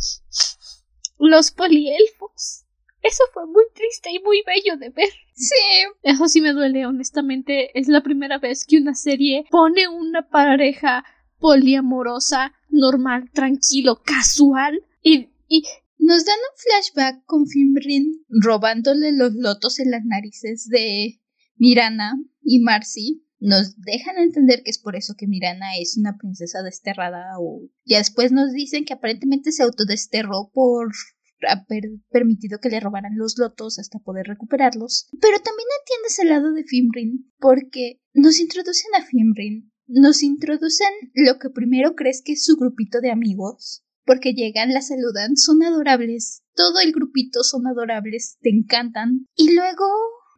los polielfos. Eso fue muy triste y muy bello de ver. Sí. Eso sí me duele, honestamente. Es la primera vez que una serie pone una pareja poliamorosa, normal, tranquilo, casual y, y... Nos dan un flashback con Fimbrin robándole los lotos en las narices de Mirana y Marcy. Nos dejan entender que es por eso que Mirana es una princesa desterrada o ya después nos dicen que aparentemente se autodesterró por haber permitido que le robaran los lotos hasta poder recuperarlos. Pero también entiendes el lado de Fimrin, porque nos introducen a Fimrin, nos introducen lo que primero crees que es su grupito de amigos, porque llegan, la saludan, son adorables, todo el grupito son adorables, te encantan, y luego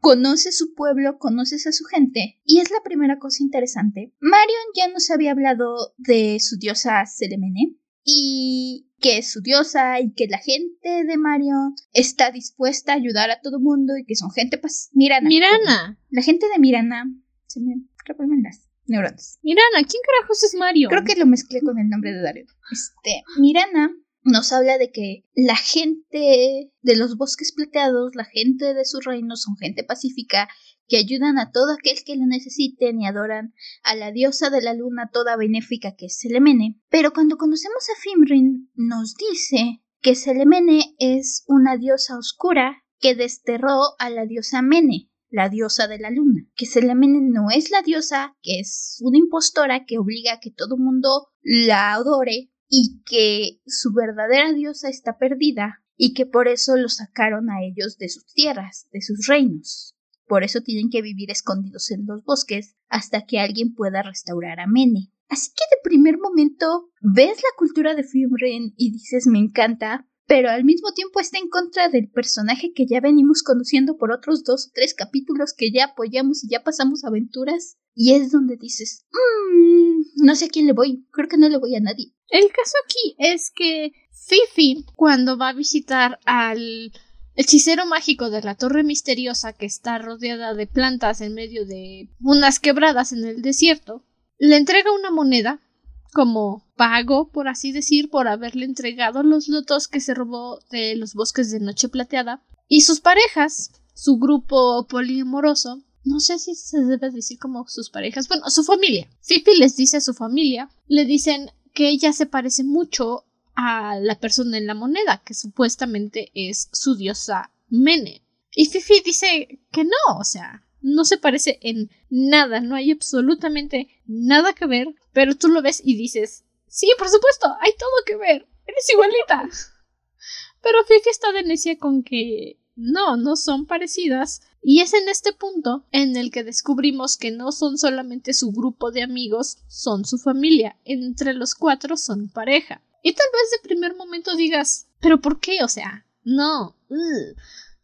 conoces su pueblo, conoces a su gente, y es la primera cosa interesante. Marion ya nos había hablado de su diosa Selemene, y que es su diosa y que la gente de Mario está dispuesta a ayudar a todo mundo y que son gente pues Mirana. Mirana. La gente de Mirana se me revuelven las neuronas. Mirana, ¿quién carajos es Mario? Creo que lo mezclé con el nombre de Dario. Este, Mirana nos habla de que la gente de los bosques plateados, la gente de su reino son gente pacífica que ayudan a todo aquel que lo necesiten y adoran a la diosa de la luna toda benéfica que es Selemene. Pero cuando conocemos a Fimrin nos dice que Selemene es una diosa oscura que desterró a la diosa Mene, la diosa de la luna, que Selemene no es la diosa, que es una impostora que obliga a que todo mundo la adore y que su verdadera diosa está perdida y que por eso lo sacaron a ellos de sus tierras, de sus reinos. Por eso tienen que vivir escondidos en los bosques hasta que alguien pueda restaurar a Mene. Así que de primer momento ves la cultura de Fimren y dices me encanta, pero al mismo tiempo está en contra del personaje que ya venimos conociendo por otros dos o tres capítulos que ya apoyamos y ya pasamos aventuras. Y es donde dices, mmm, no sé a quién le voy, creo que no le voy a nadie. El caso aquí es que Fifi, cuando va a visitar al hechicero mágico de la torre misteriosa que está rodeada de plantas en medio de unas quebradas en el desierto, le entrega una moneda como pago, por así decir, por haberle entregado los lotos que se robó de los bosques de Noche Plateada. Y sus parejas, su grupo poliamoroso, no sé si se debe decir como sus parejas, bueno, su familia. Fifi les dice a su familia, le dicen que ella se parece mucho a la persona en la moneda, que supuestamente es su diosa Mene. Y Fifi dice que no, o sea, no se parece en nada, no hay absolutamente nada que ver, pero tú lo ves y dices, sí, por supuesto, hay todo que ver, eres igualita. Pero Fifi está de necia con que no, no son parecidas. Y es en este punto en el que descubrimos que no son solamente su grupo de amigos, son su familia. Entre los cuatro son pareja. Y tal vez de primer momento digas, ¿pero por qué? O sea, no.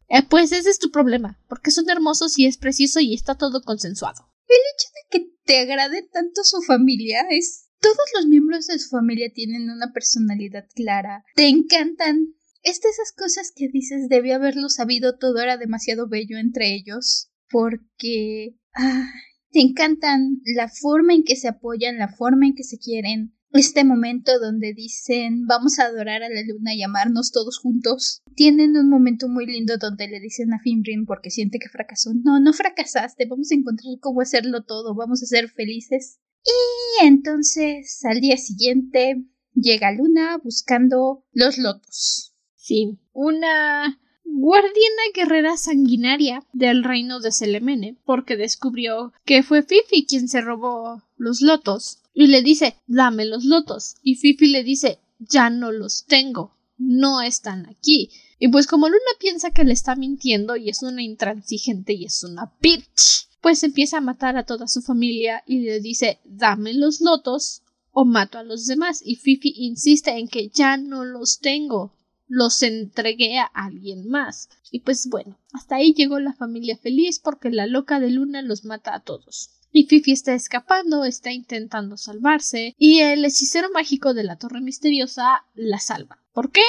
Eh, pues ese es tu problema, porque son hermosos y es preciso y está todo consensuado. El hecho de que te agrade tanto su familia es... Todos los miembros de su familia tienen una personalidad clara, te encantan. Es de esas cosas que dices debió haberlo sabido, todo era demasiado bello entre ellos, porque... Ah, te encantan la forma en que se apoyan, la forma en que se quieren, este momento donde dicen vamos a adorar a la luna y amarnos todos juntos. Tienen un momento muy lindo donde le dicen a Fimrin porque siente que fracasó. No, no fracasaste, vamos a encontrar cómo hacerlo todo, vamos a ser felices. Y entonces al día siguiente llega Luna buscando los lotos. Sí, una guardiana guerrera sanguinaria del reino de Selemene, porque descubrió que fue Fifi quien se robó los lotos y le dice dame los lotos y Fifi le dice ya no los tengo, no están aquí. Y pues como Luna piensa que le está mintiendo y es una intransigente y es una bitch, pues empieza a matar a toda su familia y le dice dame los lotos o mato a los demás y Fifi insiste en que ya no los tengo, los entregué a alguien más. Y pues bueno, hasta ahí llegó la familia feliz porque la loca de Luna los mata a todos. Y Fifi está escapando, está intentando salvarse, y el hechicero mágico de la torre misteriosa la salva. ¿Por qué?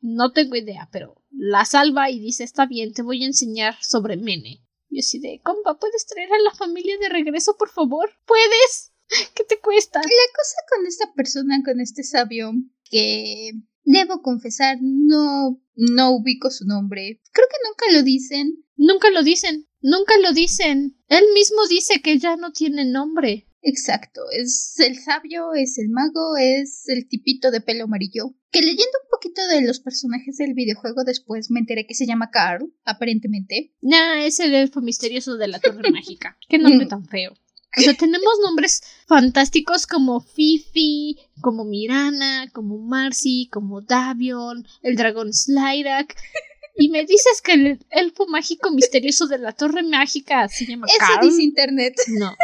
No tengo idea, pero la salva y dice está bien, te voy a enseñar sobre Mene. Y así de, compa, ¿puedes traer a la familia de regreso, por favor? ¿Puedes? ¿Qué te cuesta? La cosa con esta persona, con este sabio, que Debo confesar, no, no ubico su nombre. Creo que nunca lo dicen. Nunca lo dicen. Nunca lo dicen. Él mismo dice que ya no tiene nombre. Exacto, es el sabio, es el mago, es el tipito de pelo amarillo. Que leyendo un poquito de los personajes del videojuego después me enteré que se llama Carl, aparentemente. Nah, es el elfo misterioso de la torre mágica. Qué nombre tan feo. O sea, tenemos nombres fantásticos como Fifi, como Mirana, como Marcy, como Davion, el dragón Slyrak. Y me dices que el elfo mágico misterioso de la torre mágica se llama Eso dice internet. No.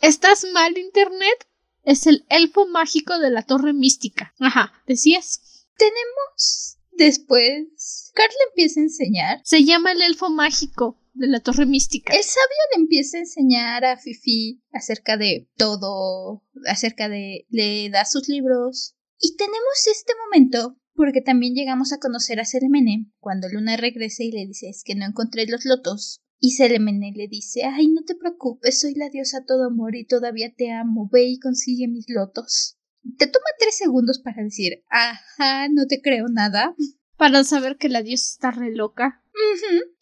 ¿Estás mal, internet? Es el elfo mágico de la torre mística. Ajá, decías. Tenemos después. Carl empieza a enseñar. Se llama el elfo mágico de la torre mística. El sabio le empieza a enseñar a Fifi acerca de todo, acerca de... le da sus libros. Y tenemos este momento porque también llegamos a conocer a Seremene cuando Luna regresa y le dice es que no encontré los lotos. Y Seremene le dice ay no te preocupes, soy la diosa todo amor y todavía te amo, ve y consigue mis lotos. Te toma tres segundos para decir ajá, no te creo nada. Para saber que la diosa está re loca.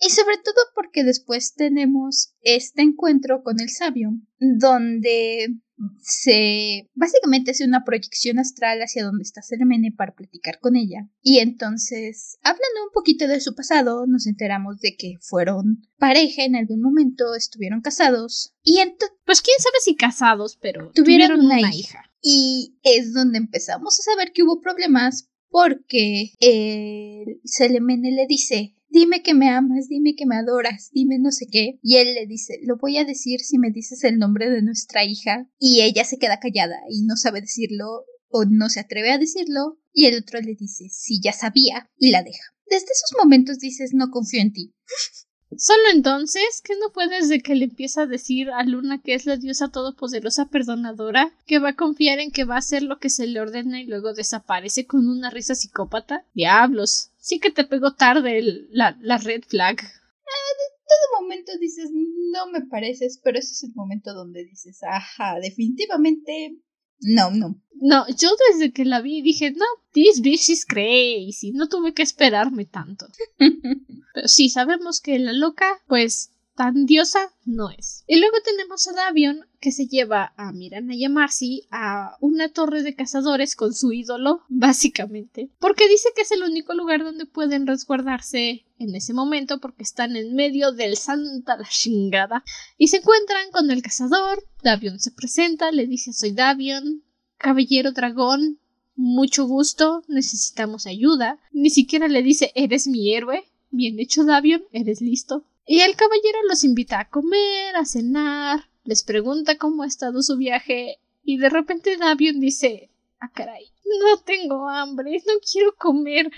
Y sobre todo porque después tenemos este encuentro con el sabio, donde se básicamente hace una proyección astral hacia donde está Sermene para platicar con ella. Y entonces, hablando un poquito de su pasado, nos enteramos de que fueron pareja en algún momento, estuvieron casados. Y entonces... Pues quién sabe si casados, pero tuvieron, una, hija. Y es donde empezamos a saber que hubo problemas porque el Selemene le dice dime que me amas, dime que me adoras, dime no sé qué. Y él le dice, lo voy a decir si me dices el nombre de nuestra hija. Y ella se queda callada y no sabe decirlo o no se atreve a decirlo. Y el otro le dice, sí, ya sabía, y la deja. Desde esos momentos dices, no confío en ti. Solo entonces, que no fue desde que le empieza a decir a Luna que es la diosa todopoderosa perdonadora, que va a confiar en que va a hacer lo que se le ordena y luego desaparece con una risa psicópata? Diablos, sí que te pegó tarde la, la red flag. De todo momento dices, no me pareces, pero ese es el momento donde dices, ajá, definitivamente no, no. No, yo desde que la vi dije, no, this bitch is crazy. No tuve que esperarme tanto. Pero sí, sabemos que la loca, pues, tan diosa no es. Y luego tenemos a Davion, que se lleva a Mirana y a Marcy a una torre de cazadores con su ídolo, básicamente, porque dice que es el único lugar donde pueden resguardarse en ese momento porque están en medio del santa la chingada y se encuentran con el cazador. Davion se presenta, le dice soy Davion, caballero dragón, mucho gusto, necesitamos ayuda. Ni siquiera le dice eres mi héroe. Bien hecho, Davion, eres listo. Y el caballero los invita a comer, a cenar, les pregunta cómo ha estado su viaje y de repente Davion dice Ah, caray, no tengo hambre, no quiero comer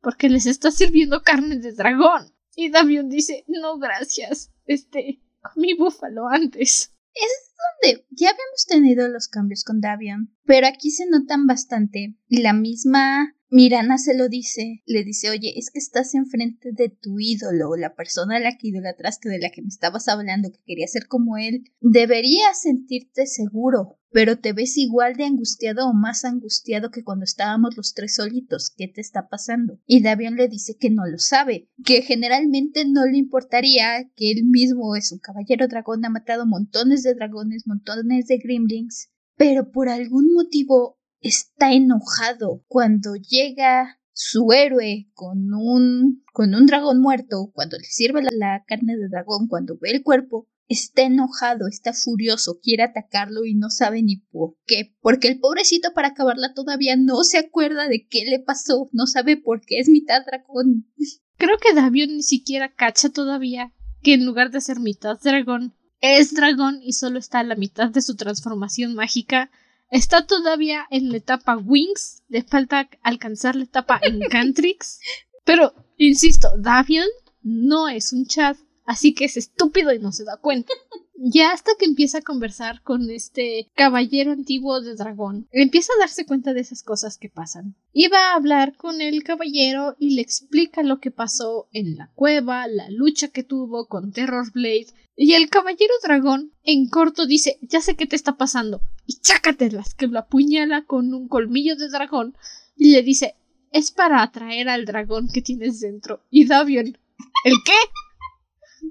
porque les está sirviendo carne de dragón. Y Davion dice, no, gracias. Este, mi búfalo antes. Es donde ya habíamos tenido los cambios con Davion, pero aquí se notan bastante. La misma Mirana se lo dice, le dice, oye, es que estás enfrente de tu ídolo, la persona a la que idolatraste, de la que me estabas hablando, que quería ser como él. Deberías sentirte seguro, pero te ves igual de angustiado o más angustiado que cuando estábamos los tres solitos. ¿Qué te está pasando? Y Davion le dice que no lo sabe, que generalmente no le importaría, que él mismo es un caballero dragón, ha matado montones de dragones, montones de gremlins, pero por algún motivo está enojado cuando llega su héroe con un con un dragón muerto, cuando le sirve la, carne de dragón, cuando ve el cuerpo, está enojado, está furioso, quiere atacarlo y no sabe ni por qué. Porque el pobrecito para acabarla todavía no se acuerda de qué le pasó, no sabe por qué es mitad dragón. Creo que Davion ni siquiera cacha todavía que en lugar de ser mitad dragón, es dragón y solo está a la mitad de su transformación mágica Está todavía en la etapa Wings, le falta alcanzar la etapa Encantrix. Pero, insisto, Davion no es un chat, así que es estúpido y no se da cuenta. Ya hasta que empieza a conversar con este caballero antiguo de dragón, empieza a darse cuenta de esas cosas que pasan. Iba a hablar con el caballero y le explica lo que pasó en la cueva, la lucha que tuvo con Terror Blade, y el caballero dragón en corto dice ya sé qué te está pasando, y chácatelas, que lo apuñala con un colmillo de dragón, y le dice es para atraer al dragón que tienes dentro. Y Davion, ¿el qué?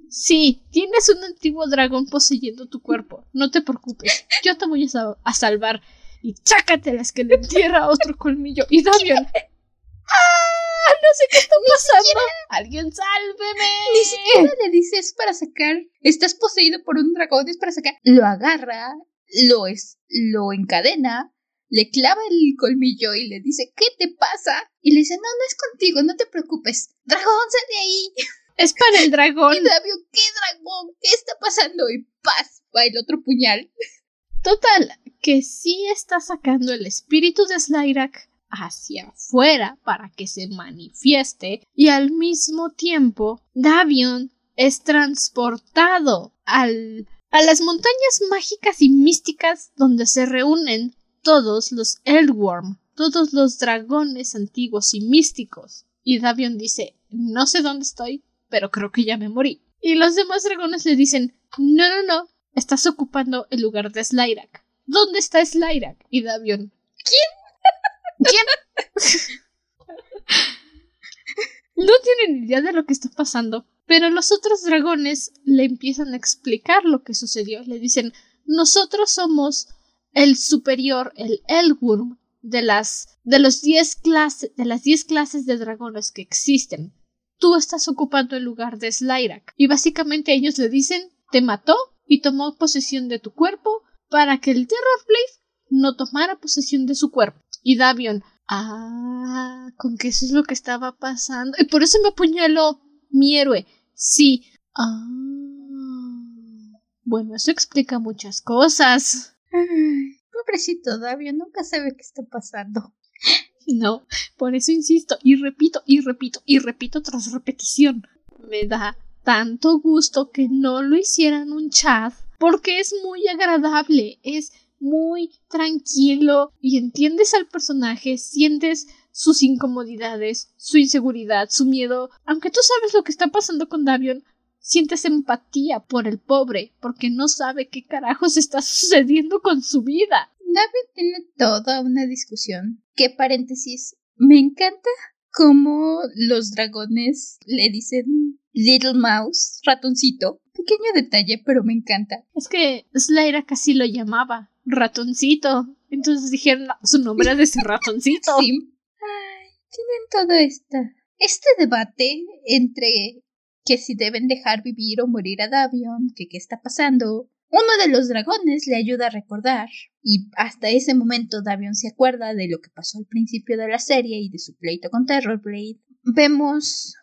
Sí, tienes un antiguo dragón poseyendo tu cuerpo. No te preocupes. Yo te voy a, salvar. Y chácatelas que le entierra otro colmillo. Y Davion. ¡Ah! No sé qué está pasando. ¡Alguien sálveme! Ni siquiera le dices para sacar. Estás poseído por un dragón, es para sacar. Lo agarra, lo es, lo encadena, le clava el colmillo y le dice, ¿qué te pasa? Y le dice, no, no es contigo, no te preocupes. Dragón, sal de ahí. Es para el dragón. Y Davio, ¿qué dragón? ¿Qué está pasando? Y paz, va el otro puñal. Total, que sí está sacando el espíritu de Slyrak hacia afuera para que se manifieste y al mismo tiempo Davion es transportado al, a las montañas mágicas y místicas donde se reúnen todos los Eldworm, todos los dragones antiguos y místicos. Y Davion dice, no sé dónde estoy, pero creo que ya me morí. Y los demás dragones le dicen, no, no, no, estás ocupando el lugar de Slyrak. ¿Dónde está Slyrak? Y Davion, ¿quién? ¿Quién? no tienen idea de lo que está pasando, pero los otros dragones le empiezan a explicar lo que sucedió. Le dicen, nosotros somos el superior, el Elwurm, de las de los diez clases de las diez clases de dragones que existen tú estás ocupando el lugar de Slyrak. Y básicamente ellos le dicen, te mató y tomó posesión de tu cuerpo para que el Terror Blade no tomara posesión de su cuerpo. Y Davion, ah, con que eso es lo que estaba pasando. Y por eso me apuñaló mi héroe. Sí. Ah. Bueno, eso explica muchas cosas. pobrecito Davion, nunca sabe qué está pasando. No, por eso insisto y repito y repito y repito tras repetición. Me da tanto gusto que no lo hicieran un chat porque es muy agradable, es muy tranquilo y entiendes al personaje, sientes sus incomodidades, su inseguridad, su miedo. Aunque tú sabes lo que está pasando con Davion, sientes empatía por el pobre porque no sabe qué carajos está sucediendo con su vida. David tiene toda una discusión. ¿Qué paréntesis? Me encanta cómo los dragones le dicen Little Mouse, ratoncito. Pequeño detalle, pero me encanta. Es que Slaira casi lo llamaba ratoncito. Entonces dijeron su nombre de ese ratoncito. sí. Ay, tienen todo esto. Este debate entre que si deben dejar vivir o morir a Davion, que qué está pasando, uno de los dragones le ayuda a recordar, y hasta ese momento Davion se acuerda de lo que pasó al principio de la serie y de su pleito con Terrorblade. Vemos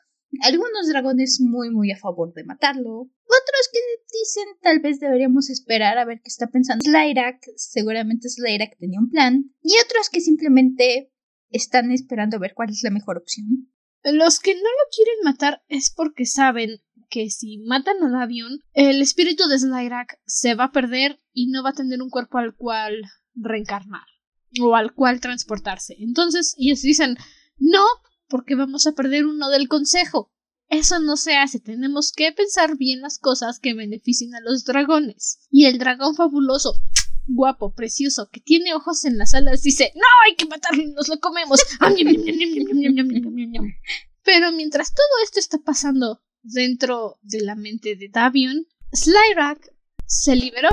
algunos dragones muy muy a favor de matarlo, otros que dicen tal vez deberíamos esperar a ver qué está pensando Slyrak, seguramente Slyrak tenía un plan, y otros que simplemente están esperando a ver cuál es la mejor opción. Los que no lo quieren matar es porque saben que si matan a Davion, el espíritu de Slyrak se va a perder y no va a tener un cuerpo al cual reencarnar o al cual transportarse. Entonces ellos dicen no, porque vamos a perder uno del consejo. Eso no se hace, tenemos que pensar bien las cosas que beneficien a los dragones. Y el dragón fabuloso, guapo, precioso, que tiene ojos en las alas, dice, no, hay que matarlo nos lo comemos. Pero mientras todo esto está pasando dentro de la mente de Davion, Slyrak se liberó,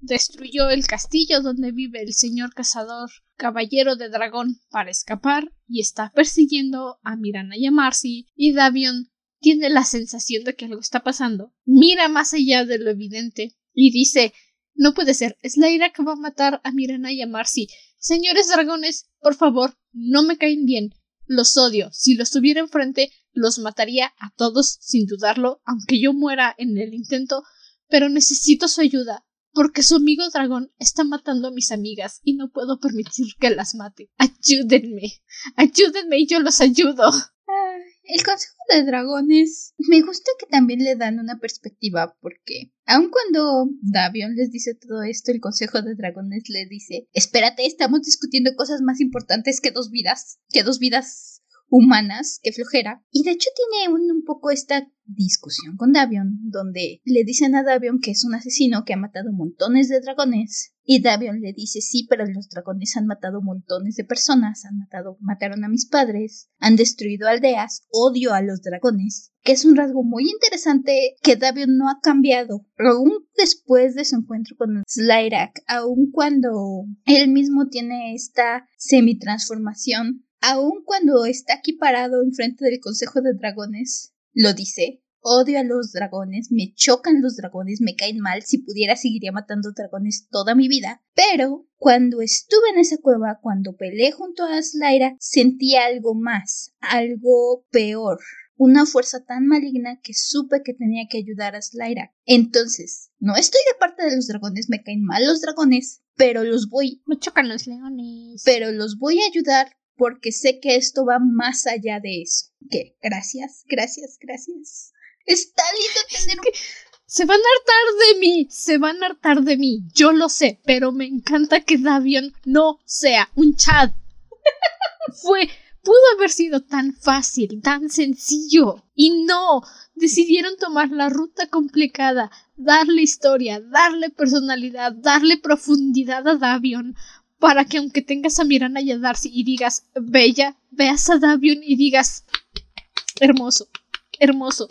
destruyó el castillo donde vive el señor cazador caballero de dragón para escapar y está persiguiendo a Mirana y a Marcy y Davion tiene la sensación de que algo está pasando, mira más allá de lo evidente y dice no puede ser, que va a matar a Mirana y a Marcy. Señores dragones, por favor, no me caen bien. Los odio. Si los tuviera enfrente, los mataría a todos sin dudarlo, aunque yo muera en el intento, pero necesito su ayuda, porque su amigo dragón está matando a mis amigas y no puedo permitir que las mate. Ayúdenme. Ayúdenme y yo los ayudo. El Consejo de Dragones me gusta que también le dan una perspectiva porque aun cuando Davion les dice todo esto, el Consejo de Dragones le dice, espérate, estamos discutiendo cosas más importantes que dos vidas, que dos vidas humanas, que flojera. Y de hecho tiene un, un, poco esta discusión con Davion, donde le dicen a Davion que es un asesino que ha matado montones de dragones. Y Davion le dice, sí, pero los dragones han matado montones de personas, han matado, mataron a mis padres, han destruido aldeas, odio a los dragones, que es un rasgo muy interesante que Davion no ha cambiado, aún después de su encuentro con Slyrak, aun cuando él mismo tiene esta semi-transformación Aun cuando está aquí parado enfrente del Consejo de Dragones, lo dice. Odio a los dragones, me chocan los dragones, me caen mal, si pudiera seguiría matando dragones toda mi vida. Pero cuando estuve en esa cueva, cuando peleé junto a Slaira, sentí algo más, algo peor, una fuerza tan maligna que supe que tenía que ayudar a Slaira. Entonces, no estoy de parte de los dragones, me caen mal los dragones, pero los voy. Me chocan los leones. Pero los voy a ayudar porque sé que esto va más allá de eso. Que gracias, gracias, gracias. Está lindo tener un... Se van a hartar de mí, se van a hartar de mí, yo lo sé, pero me encanta que Davion no sea un Chad. Fue, pudo haber sido tan fácil, tan sencillo, y no, decidieron tomar la ruta complicada, darle historia, darle personalidad, darle profundidad a Davion, para que aunque tengas a Mirana y a Darcy y digas bella, veas a Davion y digas hermoso, hermoso,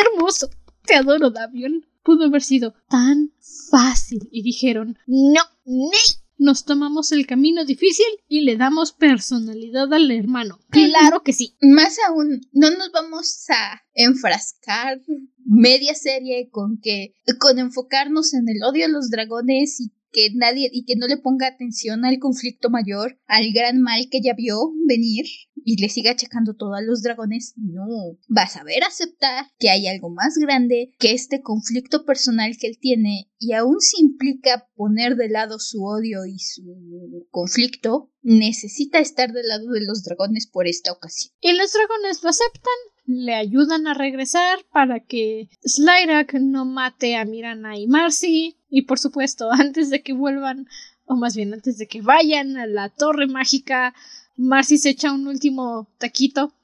hermoso, te adoro Davion. Pudo haber sido tan fácil y dijeron no, ni. Nos tomamos el camino difícil y le damos personalidad al hermano. Claro que sí. Más aún, no nos vamos a enfrascar media serie con que con enfocarnos en el odio a los dragones y que nadie y que no le ponga atención al conflicto mayor, al gran mal que ya vio venir y le siga checando todo a los dragones, no. Va a saber aceptar que hay algo más grande que este conflicto personal que él tiene y aún si implica poner de lado su odio y su conflicto, necesita estar del lado de los dragones por esta ocasión. Y los dragones lo aceptan, le ayudan a regresar para que Slyrak no mate a Mirana y Marcy. Y por supuesto, antes de que vuelvan, o más bien antes de que vayan a la torre mágica, Marcy se echa un último taquito.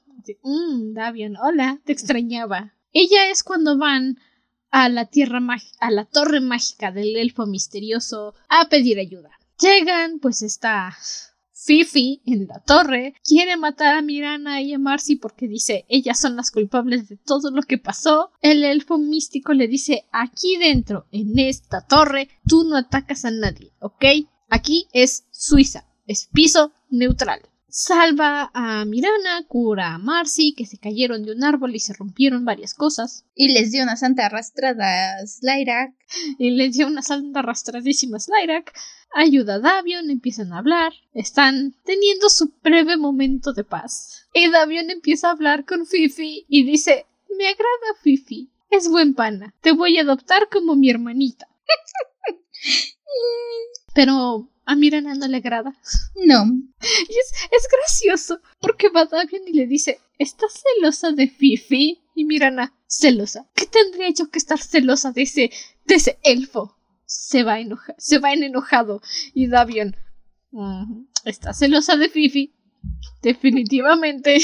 Mmm, Davion, hola, te extrañaba. Ella es cuando van a la tierra a la torre mágica del elfo misterioso a pedir ayuda. Llegan, pues está Fifi en la torre quiere matar a Mirana y a Marcy porque dice ellas son las culpables de todo lo que pasó. El elfo místico le dice aquí dentro, en esta torre, tú no atacas a nadie, ¿ok? Aquí es Suiza, es piso neutral. Salva a Mirana, cura a Marcy, que se cayeron de un árbol y se rompieron varias cosas. Y les dio una santa arrastrada a Slyrak. Y les dio una santa arrastradísima a Slyrak. Ayuda a Davion, empiezan a hablar. Están teniendo su breve momento de paz. Y Davion empieza a hablar con Fifi y dice: Me agrada Fifi. Es buen pana. Te voy a adoptar como mi hermanita. Pero a Mirana no le agrada. No. Y es, es gracioso, porque va Davion y le dice, ¿estás celosa de Fifi? Y Mirana, celosa. ¿Qué tendría yo que estar celosa de ese, de ese elfo? Se va, enoja se va en enojado. Y Davion, "Ujú, ¿está celosa de Fifi? Definitivamente.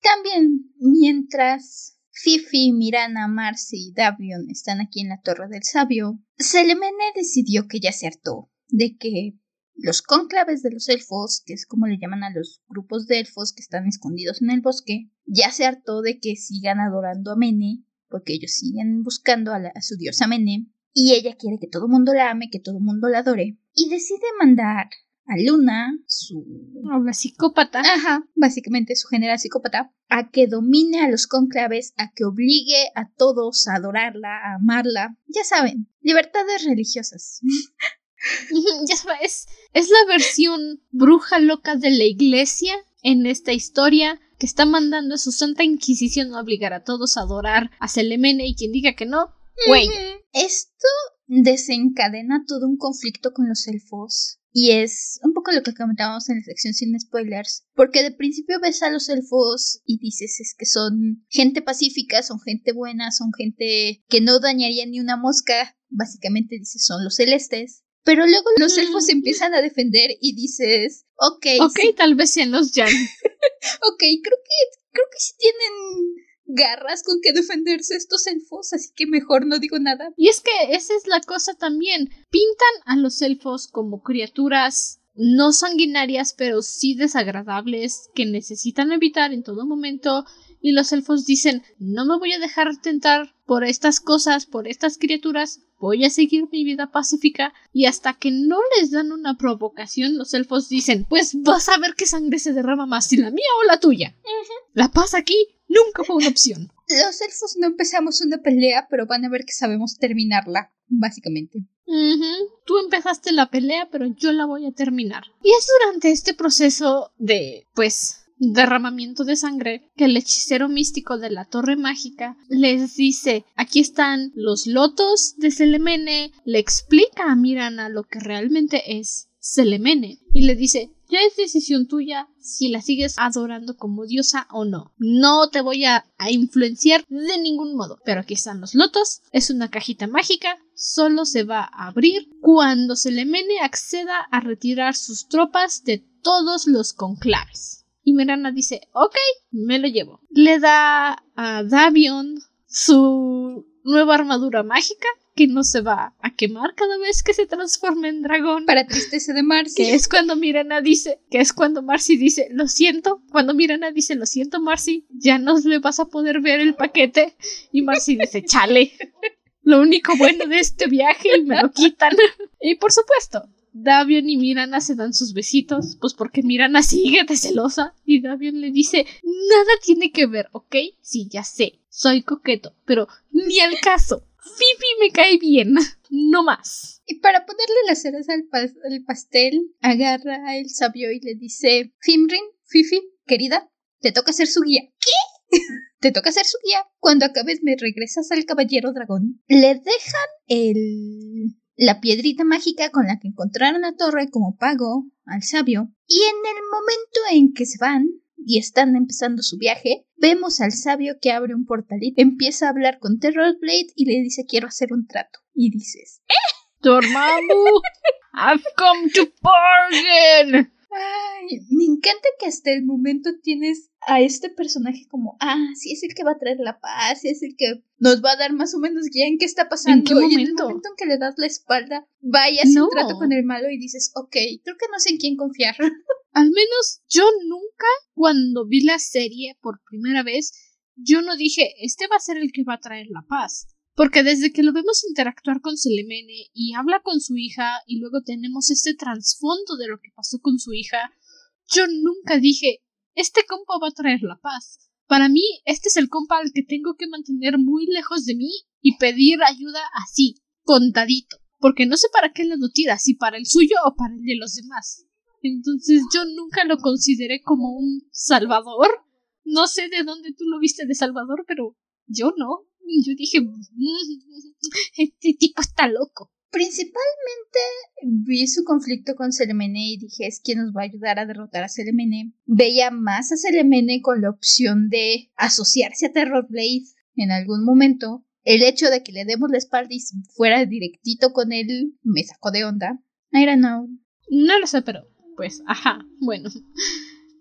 También, mientras Fifi, Mirana, Marcy y Davion están aquí en la Torre del Sabio, Selemene decidió que ya se hartó de que los cónclaves de los elfos, que es como le llaman a los grupos de elfos que están escondidos en el bosque, ya se hartó de que sigan adorando a Mene, porque ellos siguen buscando a, la- a su diosa Mene, y ella quiere que todo el mundo la ame, que todo el mundo la adore, y decide mandar a Luna, su Habla psicópata. Ajá, básicamente su general psicópata, a que domine a los conclaves, a que obligue a todos a adorarla, a amarla. Ya saben, libertades religiosas. ya sabes, es la versión bruja loca de la iglesia en esta historia que está mandando a su Santa Inquisición a obligar a todos a adorar a Selemene y quien diga que no, güey. Esto desencadena todo un conflicto con los elfos. Y es un poco lo que comentábamos en la sección sin spoilers. Porque de principio ves a los elfos y dices es que son gente pacífica, son gente buena, son gente que no dañaría ni una mosca. Básicamente dices son los celestes. Pero luego los Mm. elfos se empiezan a defender y dices, ok, Ok, sí, tal vez sean los Jan. ok, creo que, creo que sí tienen garras con que defenderse estos elfos, así que mejor no digo nada. Y es que esa es la cosa también. Pintan a los elfos como criaturas no sanguinarias, pero sí desagradables, que necesitan evitar en todo momento. Y los elfos dicen, no me voy a dejar tentar por estas cosas, por estas criaturas, voy a seguir mi vida pacífica. Y hasta que no les dan una provocación, los elfos dicen, pues vas a ver qué sangre se derrama más, si la mía o la tuya. La paz aquí nunca fue una opción. Los elfos no empezamos una pelea, pero van a ver que sabemos terminarla, básicamente. Tú empezaste la pelea, pero yo la voy a terminar. Y es durante este proceso de, pues, derramamiento de sangre que el hechicero místico de la torre mágica les dice, aquí están los lotos de Selemene, le explica a Mirana lo que realmente es Selemene y le dice, ya es decisión tuya si la sigues adorando como diosa o no. No te voy a, influenciar de ningún modo. Pero aquí están los lotos. Es una cajita mágica. Solo se va a abrir cuando Selemene acceda a retirar sus tropas de todos los conclaves. Mirana dice, ok, me lo llevo. Le da a Davion su nueva armadura mágica que no se va a quemar cada vez que se transforme en dragón. Para tristeza de Marcy. Que es cuando Mirana dice, que es cuando Marcy dice, lo siento. Cuando Mirana dice, lo siento, Marcy, ya no le vas a poder ver el paquete. Y Marcy dice, chale. Lo único bueno de este viaje y me lo quitan. y por supuesto, Davion y Mirana se dan sus besitos, pues porque Mirana sigue de celosa. Y Davion le dice, nada tiene que ver, ¿ok? Sí, ya sé, soy coqueto, pero ni al caso. Fifi me cae bien, no más. Y para ponerle las pas- al pastel, agarra el sabio y le dice, Fimrin, Fifi, querida, te toca ser su guía. ¿Qué? te toca ser su guía. Cuando acabes me regresas al caballero dragón. Le dejan el... la piedrita mágica con la que encontraron la torre como pago al sabio. Y en el momento en que se van y están empezando su viaje, vemos al sabio que abre un portalito, empieza a hablar con Terrorblade y le dice quiero hacer un trato. Y dices, Dormammu, I've come to bargain. Ay, me encanta que hasta el momento tienes a este personaje como, ah, sí es el que va a traer la paz, sí es el que nos va a dar más o menos guía en qué está pasando. qué Y en el momento? momento en que le das la espalda, vayas No. un trato con el malo y dices, ok, creo que no sé en quién confiar. Al menos yo nunca, cuando vi la serie por primera vez, yo no dije, este va a ser el que va a traer la paz. Porque desde que lo vemos interactuar con Selemene y habla con su hija y luego tenemos este trasfondo de lo que pasó con su hija, yo nunca dije, este compa va a traer la paz. Para mí, este es el compa al que tengo que mantener muy lejos de mí y pedir ayuda así, contadito. Porque no sé para qué lado tira, si para el suyo o para el de los demás. Entonces yo nunca lo consideré como un salvador. No sé de dónde tú lo viste de salvador, pero yo no. Yo dije, "Mm, este tipo está loco. Principalmente vi su conflicto con Selemene y dije es quien nos va a ayudar a derrotar a Selemene, veía más a Selemene con la opción de asociarse a Terrorblade en algún momento. El hecho de que le demos la espalda y fuera directito con él me sacó de onda. I don't know. No lo sé, pero pues, ajá, bueno.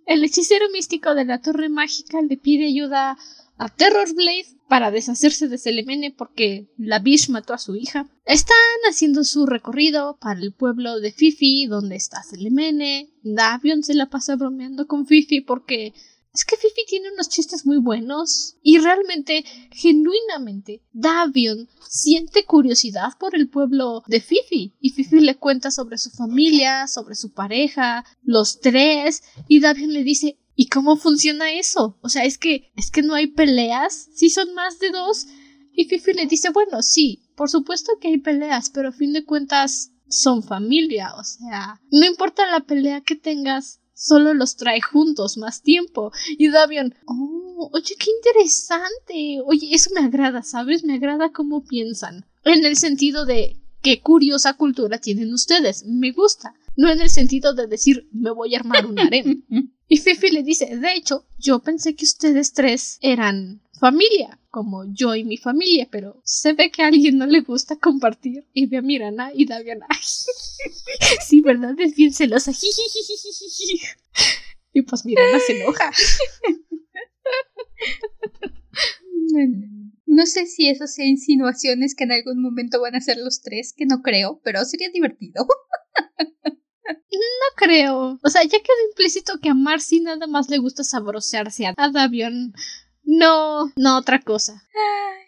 El hechicero místico de la torre mágica le pide ayuda a Terrorblade para deshacerse de Selemene porque la Bish mató a su hija. Están haciendo su recorrido para el pueblo de Fifi, donde está Selemene. Davion se la pasa bromeando con Fifi porque es que Fifi tiene unos chistes muy buenos y realmente, genuinamente, Davion siente curiosidad por el pueblo de Fifi y Fifi le cuenta sobre su familia, sobre su pareja, los tres y Davion le dice ¿Y cómo funciona eso? O sea, es que es que no hay peleas, si son más de dos y Fifi le dice, bueno, sí, por supuesto que hay peleas, pero a fin de cuentas son familia, o sea, no importa la pelea que tengas, solo los trae juntos más tiempo. Y Davion, oh, oye, qué interesante. Oye, eso me agrada, ¿sabes? Me agrada cómo piensan. En el sentido de qué curiosa cultura tienen ustedes. Me gusta. No en el sentido de decir me voy a armar un harem. y Fifi le dice, de hecho, yo pensé que ustedes tres eran familia, como yo y mi familia, pero se ve que a alguien no le gusta compartir y ve a Mirana y Davian. sí, ¿verdad? Es bien celosa. y pues Mirana se enoja. No sé si eso sea insinuaciones que en algún momento van a ser los tres, que no creo, pero sería divertido. No creo. O sea, ya quedó implícito que a Marcy nada más le gusta sabrosearse a Davion. No, no otra cosa.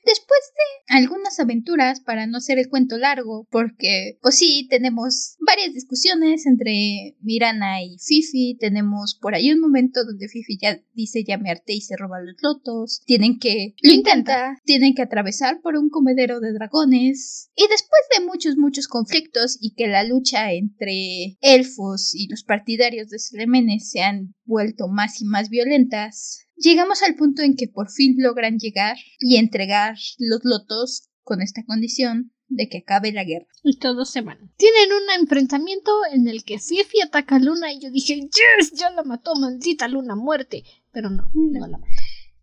Después de algunas aventuras, para no hacer el cuento largo, porque pues sí, tenemos varias discusiones entre Mirana y Fifi, tenemos por ahí un momento donde Fifi ya dice ya me harté y se roba los lotos, tienen que, lo intenta, tienen que atravesar por un comedero de dragones, y después de muchos, muchos conflictos y que la lucha entre elfos y los partidarios de Selemene se han vuelto más y más violentas, Llegamos al punto en que por fin logran llegar y entregar los lotos con esta condición de que acabe la guerra. Y todos se van. Tienen un enfrentamiento en el que Fifi ataca a Luna y yo dije, yes, ya la mató, maldita Luna, muerte. Pero no, no, la mató.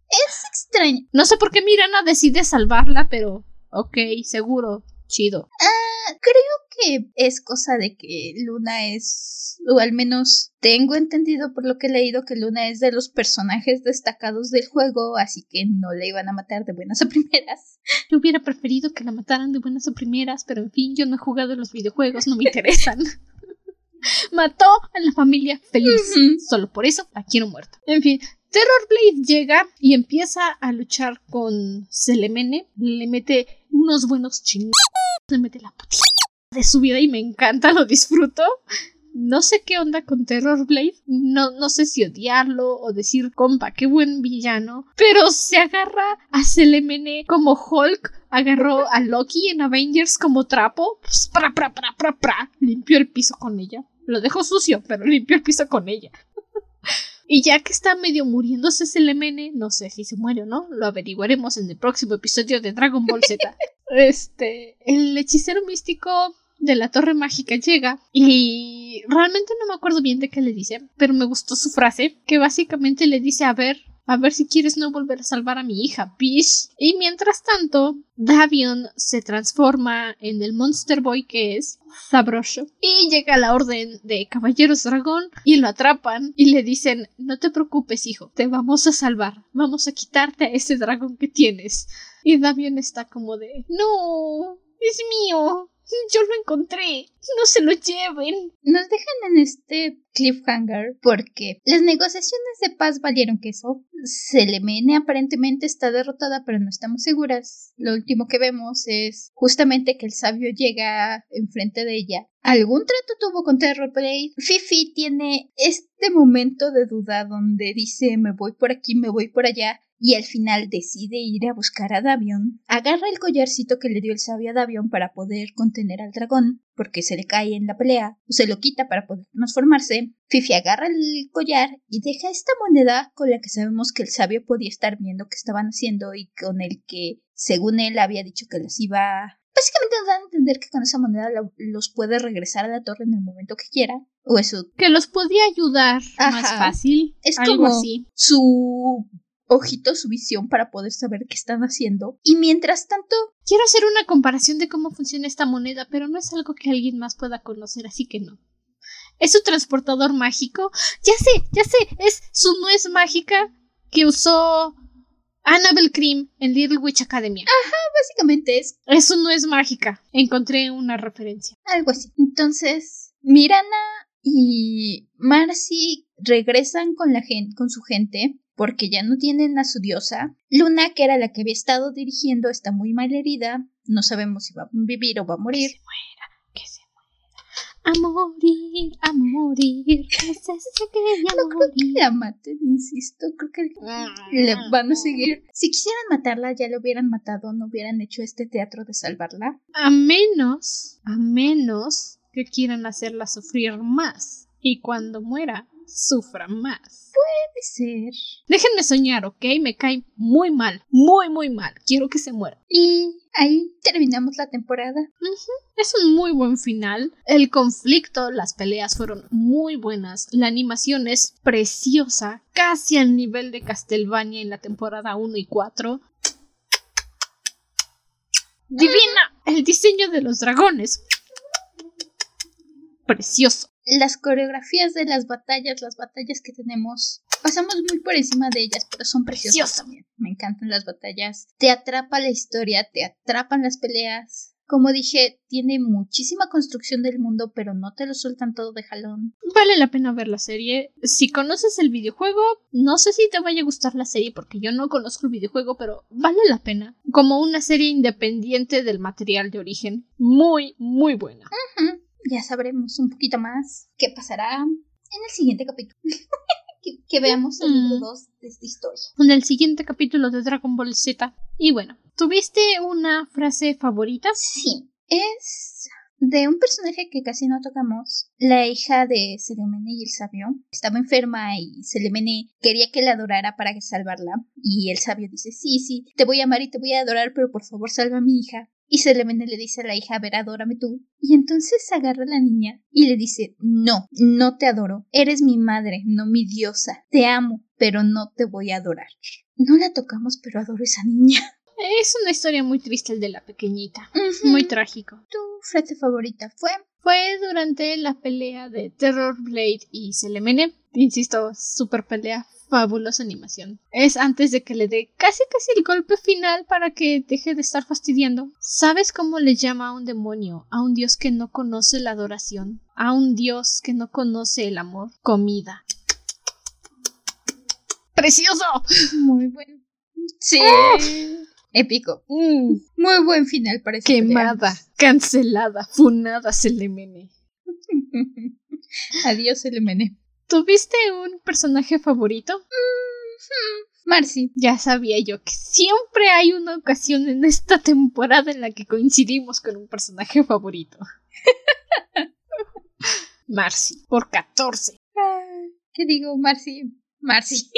Es extraño. No sé por qué Mirana decide salvarla, pero ok, seguro, chido. Ah, creo que es cosa de que Luna es, o al menos tengo entendido por lo que he leído que Luna es de los personajes destacados del juego, así que no la iban a matar de buenas a primeras. Yo hubiera preferido que la mataran de buenas a primeras, pero en fin, yo no he jugado los videojuegos, no me interesan. Mató a la familia feliz. Solo por eso la quiero muerta. En fin, Terrorblade llega y empieza a luchar con Selemene. Le mete unos buenos chingados. Le mete la putilla de su vida y me encanta, lo disfruto. No sé qué onda con Terrorblade, no, no sé si odiarlo o decir, compa, qué buen villano, pero se agarra a Selemene como Hulk agarró a Loki en Avengers como trapo, pues, pra, pra, pra, pra, pra, limpió el piso con ella. Lo dejó sucio, pero limpió el piso con ella. y ya que está medio muriéndose Selemene, no sé si se muere o no, lo averiguaremos en el próximo episodio de Dragon Ball Z. este, el hechicero místico de la torre mágica llega y realmente no me acuerdo bien de qué le dice, pero me gustó su frase, que básicamente le dice a ver, a ver si quieres no volver a salvar a mi hija, Bish. Y mientras tanto, Davion se transforma en el Monster Boy que es sabroso. Y llega la orden de Caballeros Dragón y lo atrapan y le dicen, no te preocupes hijo, te vamos a salvar, vamos a quitarte a ese dragón que tienes. Y Davion está como de, no, es mío, yo lo encontré. No se lo lleven. Nos dejan en este cliffhanger porque las negociaciones de paz valieron queso. Selemene aparentemente está derrotada, pero no estamos seguras. Lo último que vemos es justamente que el sabio llega enfrente de ella. ¿Algún trato tuvo con Terrorblade? Fifi tiene este momento de duda donde dice me voy por aquí, me voy por allá y al final decide ir a buscar a Davion, agarra el collarcito que le dio el sabio a Davion para poder contener al dragón, porque se le cae en la pelea, o se lo quita para poder transformarse. Fifi agarra el collar y deja esta moneda con la que sabemos que el sabio podía estar viendo qué estaban haciendo y con el que, según él, había dicho que los iba Básicamente nos dan a entender que con esa moneda lo- los puede regresar a la torre en el momento que quiera. O eso, Que los podía ayudar más fácil. Es algo como- así. su ojito, su visión para poder saber qué están haciendo. Y mientras tanto, Quiero hacer una comparación de cómo funciona esta moneda, pero no es algo que alguien más pueda conocer, así que no. Es su transportador mágico. Ya sé, ya sé, es su nuez mágica que usó Annabelle Cream en Little Witch Academia. básicamente es Es su nuez mágica. Encontré una referencia. algo así. Entonces, Mirana y Marcy regresan con la gen- con su gente porque ya no tienen a su diosa. Luna, que era la que había estado dirigiendo, está muy mal herida. No sabemos si va a vivir o va a morir. Que se muera. A morir, a morir. Que se quería No creo que morir. la maten, insisto. Creo que le van a seguir. Si quisieran matarla, ya la hubieran matado. No hubieran hecho este teatro de salvarla. A menos, a menos que quieran hacerla sufrir más. Y cuando muera, sufra más. Puede ser. Déjenme soñar, ¿ok? Me cae muy mal, muy, muy mal. Quiero que se muera. Y ahí terminamos la temporada. Es un muy buen final. El conflicto, las peleas fueron muy buenas. La animación es preciosa, casi al nivel de Castlevania en la temporada 1 y 4. Divina. El diseño de los dragones. Precioso. Las coreografías de las batallas, las batallas que tenemos, pasamos muy por encima de ellas, pero son preciosas Precioso. también. Me encantan las batallas. Te atrapa la historia, te atrapan las peleas. Como dije, tiene muchísima construcción del mundo, pero no te lo sueltan todo de jalón. Vale la pena ver la serie. Si conoces el videojuego, no sé si te vaya a gustar la serie porque yo no conozco el videojuego, pero vale la pena. Como una serie independiente del material de origen. Muy, muy buena. Ya sabremos un poquito más qué pasará en el siguiente capítulo. que, que veamos el libro Mm. 2 de esta historia. En el siguiente capítulo de Dragon Ball Z. Y bueno, ¿tuviste una frase favorita? Sí, es de un personaje que casi no tocamos, la hija de Selemene y el sabio. Estaba enferma y Selemene quería que la adorara para salvarla. Y el sabio dice, sí, sí, te voy a amar y te voy a adorar, pero por favor salva a mi hija. Y Selemene le dice a la hija, a ver, adórame tú. Y entonces agarra a la niña y le dice, no, no te adoro. Eres mi madre, no mi diosa. Te amo, pero no te voy a adorar. No la tocamos, pero adoro a esa niña. Es una historia muy triste el de la pequeñita. Muy trágico. ¿Tu frase favorita fue? Fue durante la pelea de Terror Blade y Selemene. Insisto, super pelea, fabulosa animación. Es antes de que le dé casi casi el golpe final para que deje de estar fastidiando. ¿Sabes cómo le llama a un demonio? A un dios que no conoce la adoración. A un dios que no conoce el amor. Comida. ¡Precioso! Muy bueno. Sí. Épico. Mm, Muy buen final para esta quemada, cancelada, funada Selemene. Adiós, Elemene. ¿Tuviste un personaje favorito? Marcy. Ya sabía yo que siempre hay una ocasión en esta temporada en la que coincidimos con un personaje favorito. Marcy, por 14. ¿Qué digo, Marcy? Marcy.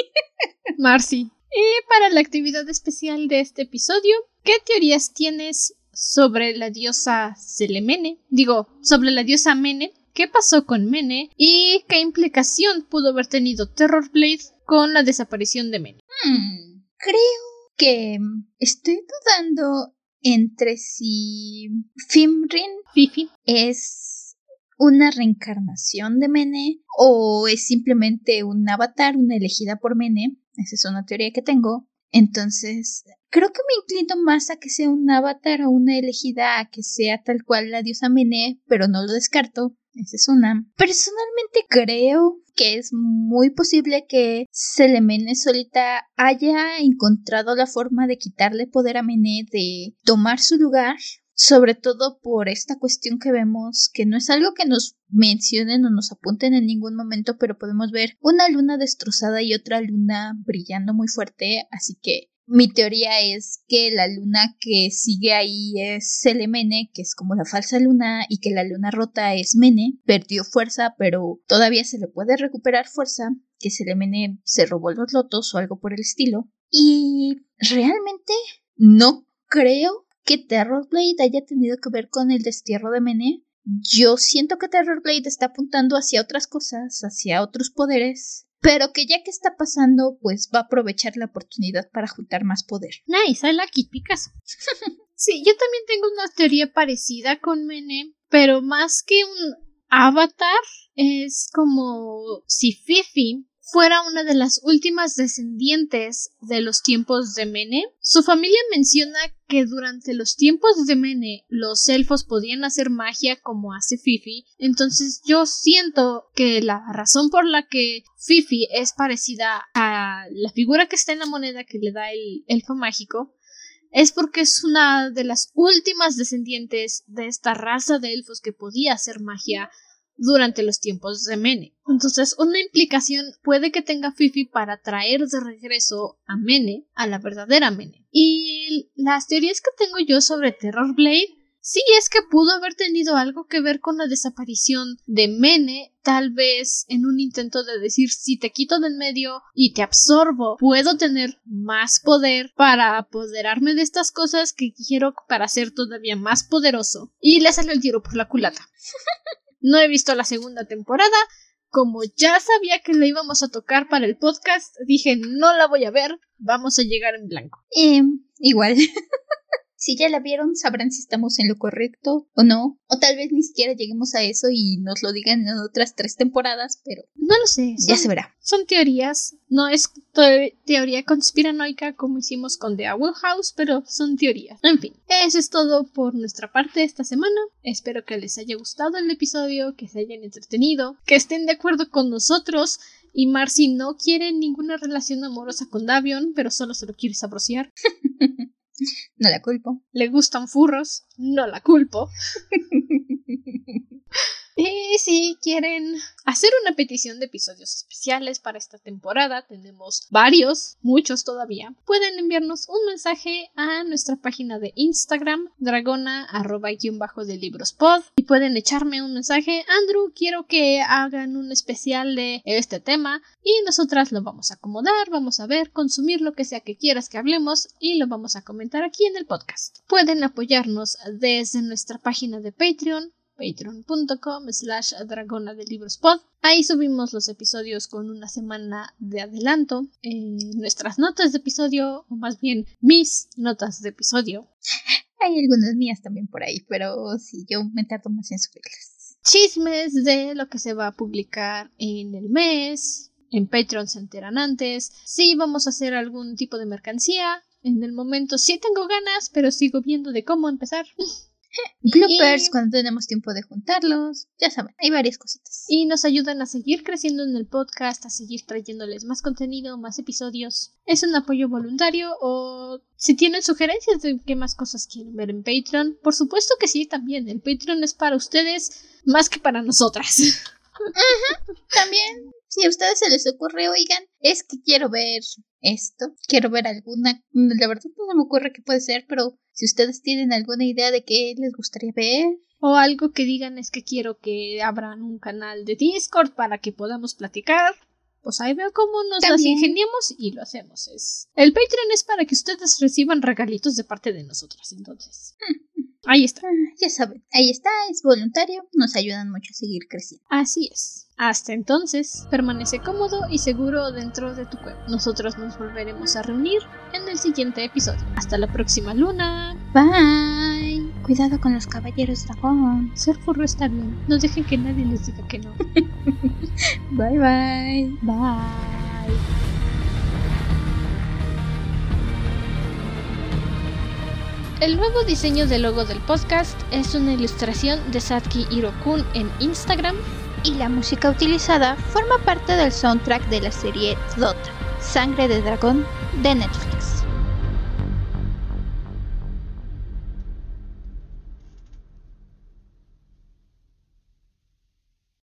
Marcy. Y para la actividad especial de este episodio, ¿qué teorías tienes sobre la diosa Selemene? Digo, sobre la diosa Mene. ¿Qué pasó con Mene? ¿Y qué implicación pudo haber tenido Terror Blade con la desaparición de Mene? Hmm, Creo que estoy dudando entre si Fimrin Fifi. es una reencarnación de Mene o es simplemente un avatar, una elegida por Mene. Esa es una teoría que tengo. Entonces, creo que me inclino más a que sea un avatar o una elegida a que sea tal cual la diosa Mene, pero no lo descarto. Esa es una. Personalmente creo que es muy posible que Selemene solita haya encontrado la forma de quitarle poder a Mene, de tomar su lugar sobre todo por esta cuestión que vemos, que no es algo que nos mencionen o nos apunten en ningún momento, pero podemos ver una luna destrozada y otra luna brillando muy fuerte, así que mi teoría es que la luna que sigue ahí es Selemene, que es como la falsa luna, y que la luna rota es Mene, perdió fuerza, pero todavía se le puede recuperar fuerza, que Selemene se robó los lotos o algo por el estilo. Y realmente no creo que Terrorblade haya tenido que ver con el destierro de Mene. Yo siento que Terrorblade está apuntando hacia otras cosas, hacia otros poderes, pero que ya que está pasando, pues va a aprovechar la oportunidad para juntar más poder. Nice, I like it, Picasso. sí, yo también tengo una teoría parecida con Mene, pero más que un avatar, es como si Fifi fuera una de las últimas descendientes de los tiempos de Mene. Su familia menciona que durante los tiempos de Mene los elfos podían hacer magia como hace Fifi, entonces yo siento que la razón por la que Fifi es parecida a la figura que está en la moneda que le da el elfo mágico es porque es una de las últimas descendientes de esta raza de elfos que podía hacer magia durante los tiempos de Mene. Entonces, una implicación puede que tenga Fifi para traer de regreso a Mene, a la verdadera Mene. Y las teorías que tengo yo sobre Terror Blade sí es que pudo haber tenido algo que ver con la desaparición de Mene, tal vez en un intento de decir si te quito del medio y te absorbo, puedo tener más poder para apoderarme de estas cosas que quiero para ser todavía más poderoso. Y le salió el tiro por la culata. No he visto la segunda temporada. Como ya sabía que la íbamos a tocar para el podcast, dije no la voy a ver, vamos a llegar en blanco. Eh, igual. si ya la vieron, sabrán si estamos en lo correcto o no. O tal vez ni siquiera lleguemos a eso y nos lo digan en otras tres temporadas, pero... No lo sé. ya se verá. Son teorías. No es teoría conspiranoica como hicimos con The Owl House, pero son teorías. En fin, eso es todo por nuestra parte esta semana. Espero que les haya gustado el episodio, que se hayan entretenido, que estén de acuerdo con nosotros. Y Marcy no quiere ninguna relación amorosa con Davion, pero solo se lo quiere sabrociar. No la culpo. Le gustan furros, no la culpo. Y si quieren hacer una petición de episodios especiales para esta temporada, tenemos varios, muchos todavía, pueden enviarnos un mensaje a nuestra página de Instagram, dragona bajo de y pueden echarme un mensaje, Andrew, quiero que hagan un especial de este tema, y nosotras lo vamos a acomodar, vamos a ver, consumir lo que sea que quieras que hablemos, y lo vamos a comentar aquí en el podcast. Pueden apoyarnos desde nuestra página de Patreon, patreon.com slash dragona de libros pod. Ahí subimos los episodios con una semana de adelanto. nuestras notas de episodio, o más bien mis notas de episodio. Hay algunas mías también por ahí, pero sí, yo me tardo más en subirlas. Chismes de lo que se va a publicar en el mes. En Patreon se enteran antes. Si vamos a hacer algún tipo de mercancía. En el momento sí tengo ganas, pero sigo viendo de cómo empezar. Bloopers cuando tenemos tiempo de juntarlos. Ya saben, hay varias cositas. Y nos ayudan a seguir creciendo en el podcast, a seguir trayéndoles más contenido, más episodios. Es un apoyo voluntario o si tienen sugerencias de qué más cosas quieren ver en Patreon, por supuesto que sí, también. El Patreon es para ustedes más que para nosotras. También, si a ustedes se les ocurre, oigan, es que quiero ver esto, quiero ver alguna, la verdad no se me ocurre qué puede ser, pero si ustedes tienen alguna idea de qué les gustaría ver. O algo que digan es que quiero que abran un canal de Discord para que podamos platicar. Pues ahí veo cómo nos las ingeniamos y lo hacemos. Es... El Patreon es para que ustedes reciban regalitos de parte de nosotros, entonces. Ahí está. Ya saben, ahí está, es voluntario, nos ayudan mucho a seguir creciendo. Así es. Hasta entonces, permanece cómodo y seguro dentro de tu cueva. Nosotros nos volveremos a reunir en el siguiente episodio. Hasta la próxima luna. Bye. Cuidado con los caballeros dragón. Ser furro está bien. No dejen que nadie les diga que no. bye bye. Bye. El nuevo diseño del logo del podcast es una ilustración de Satki Hirokun en Instagram y la música utilizada forma parte del soundtrack de la serie Dota, Sangre de Dragón de Netflix.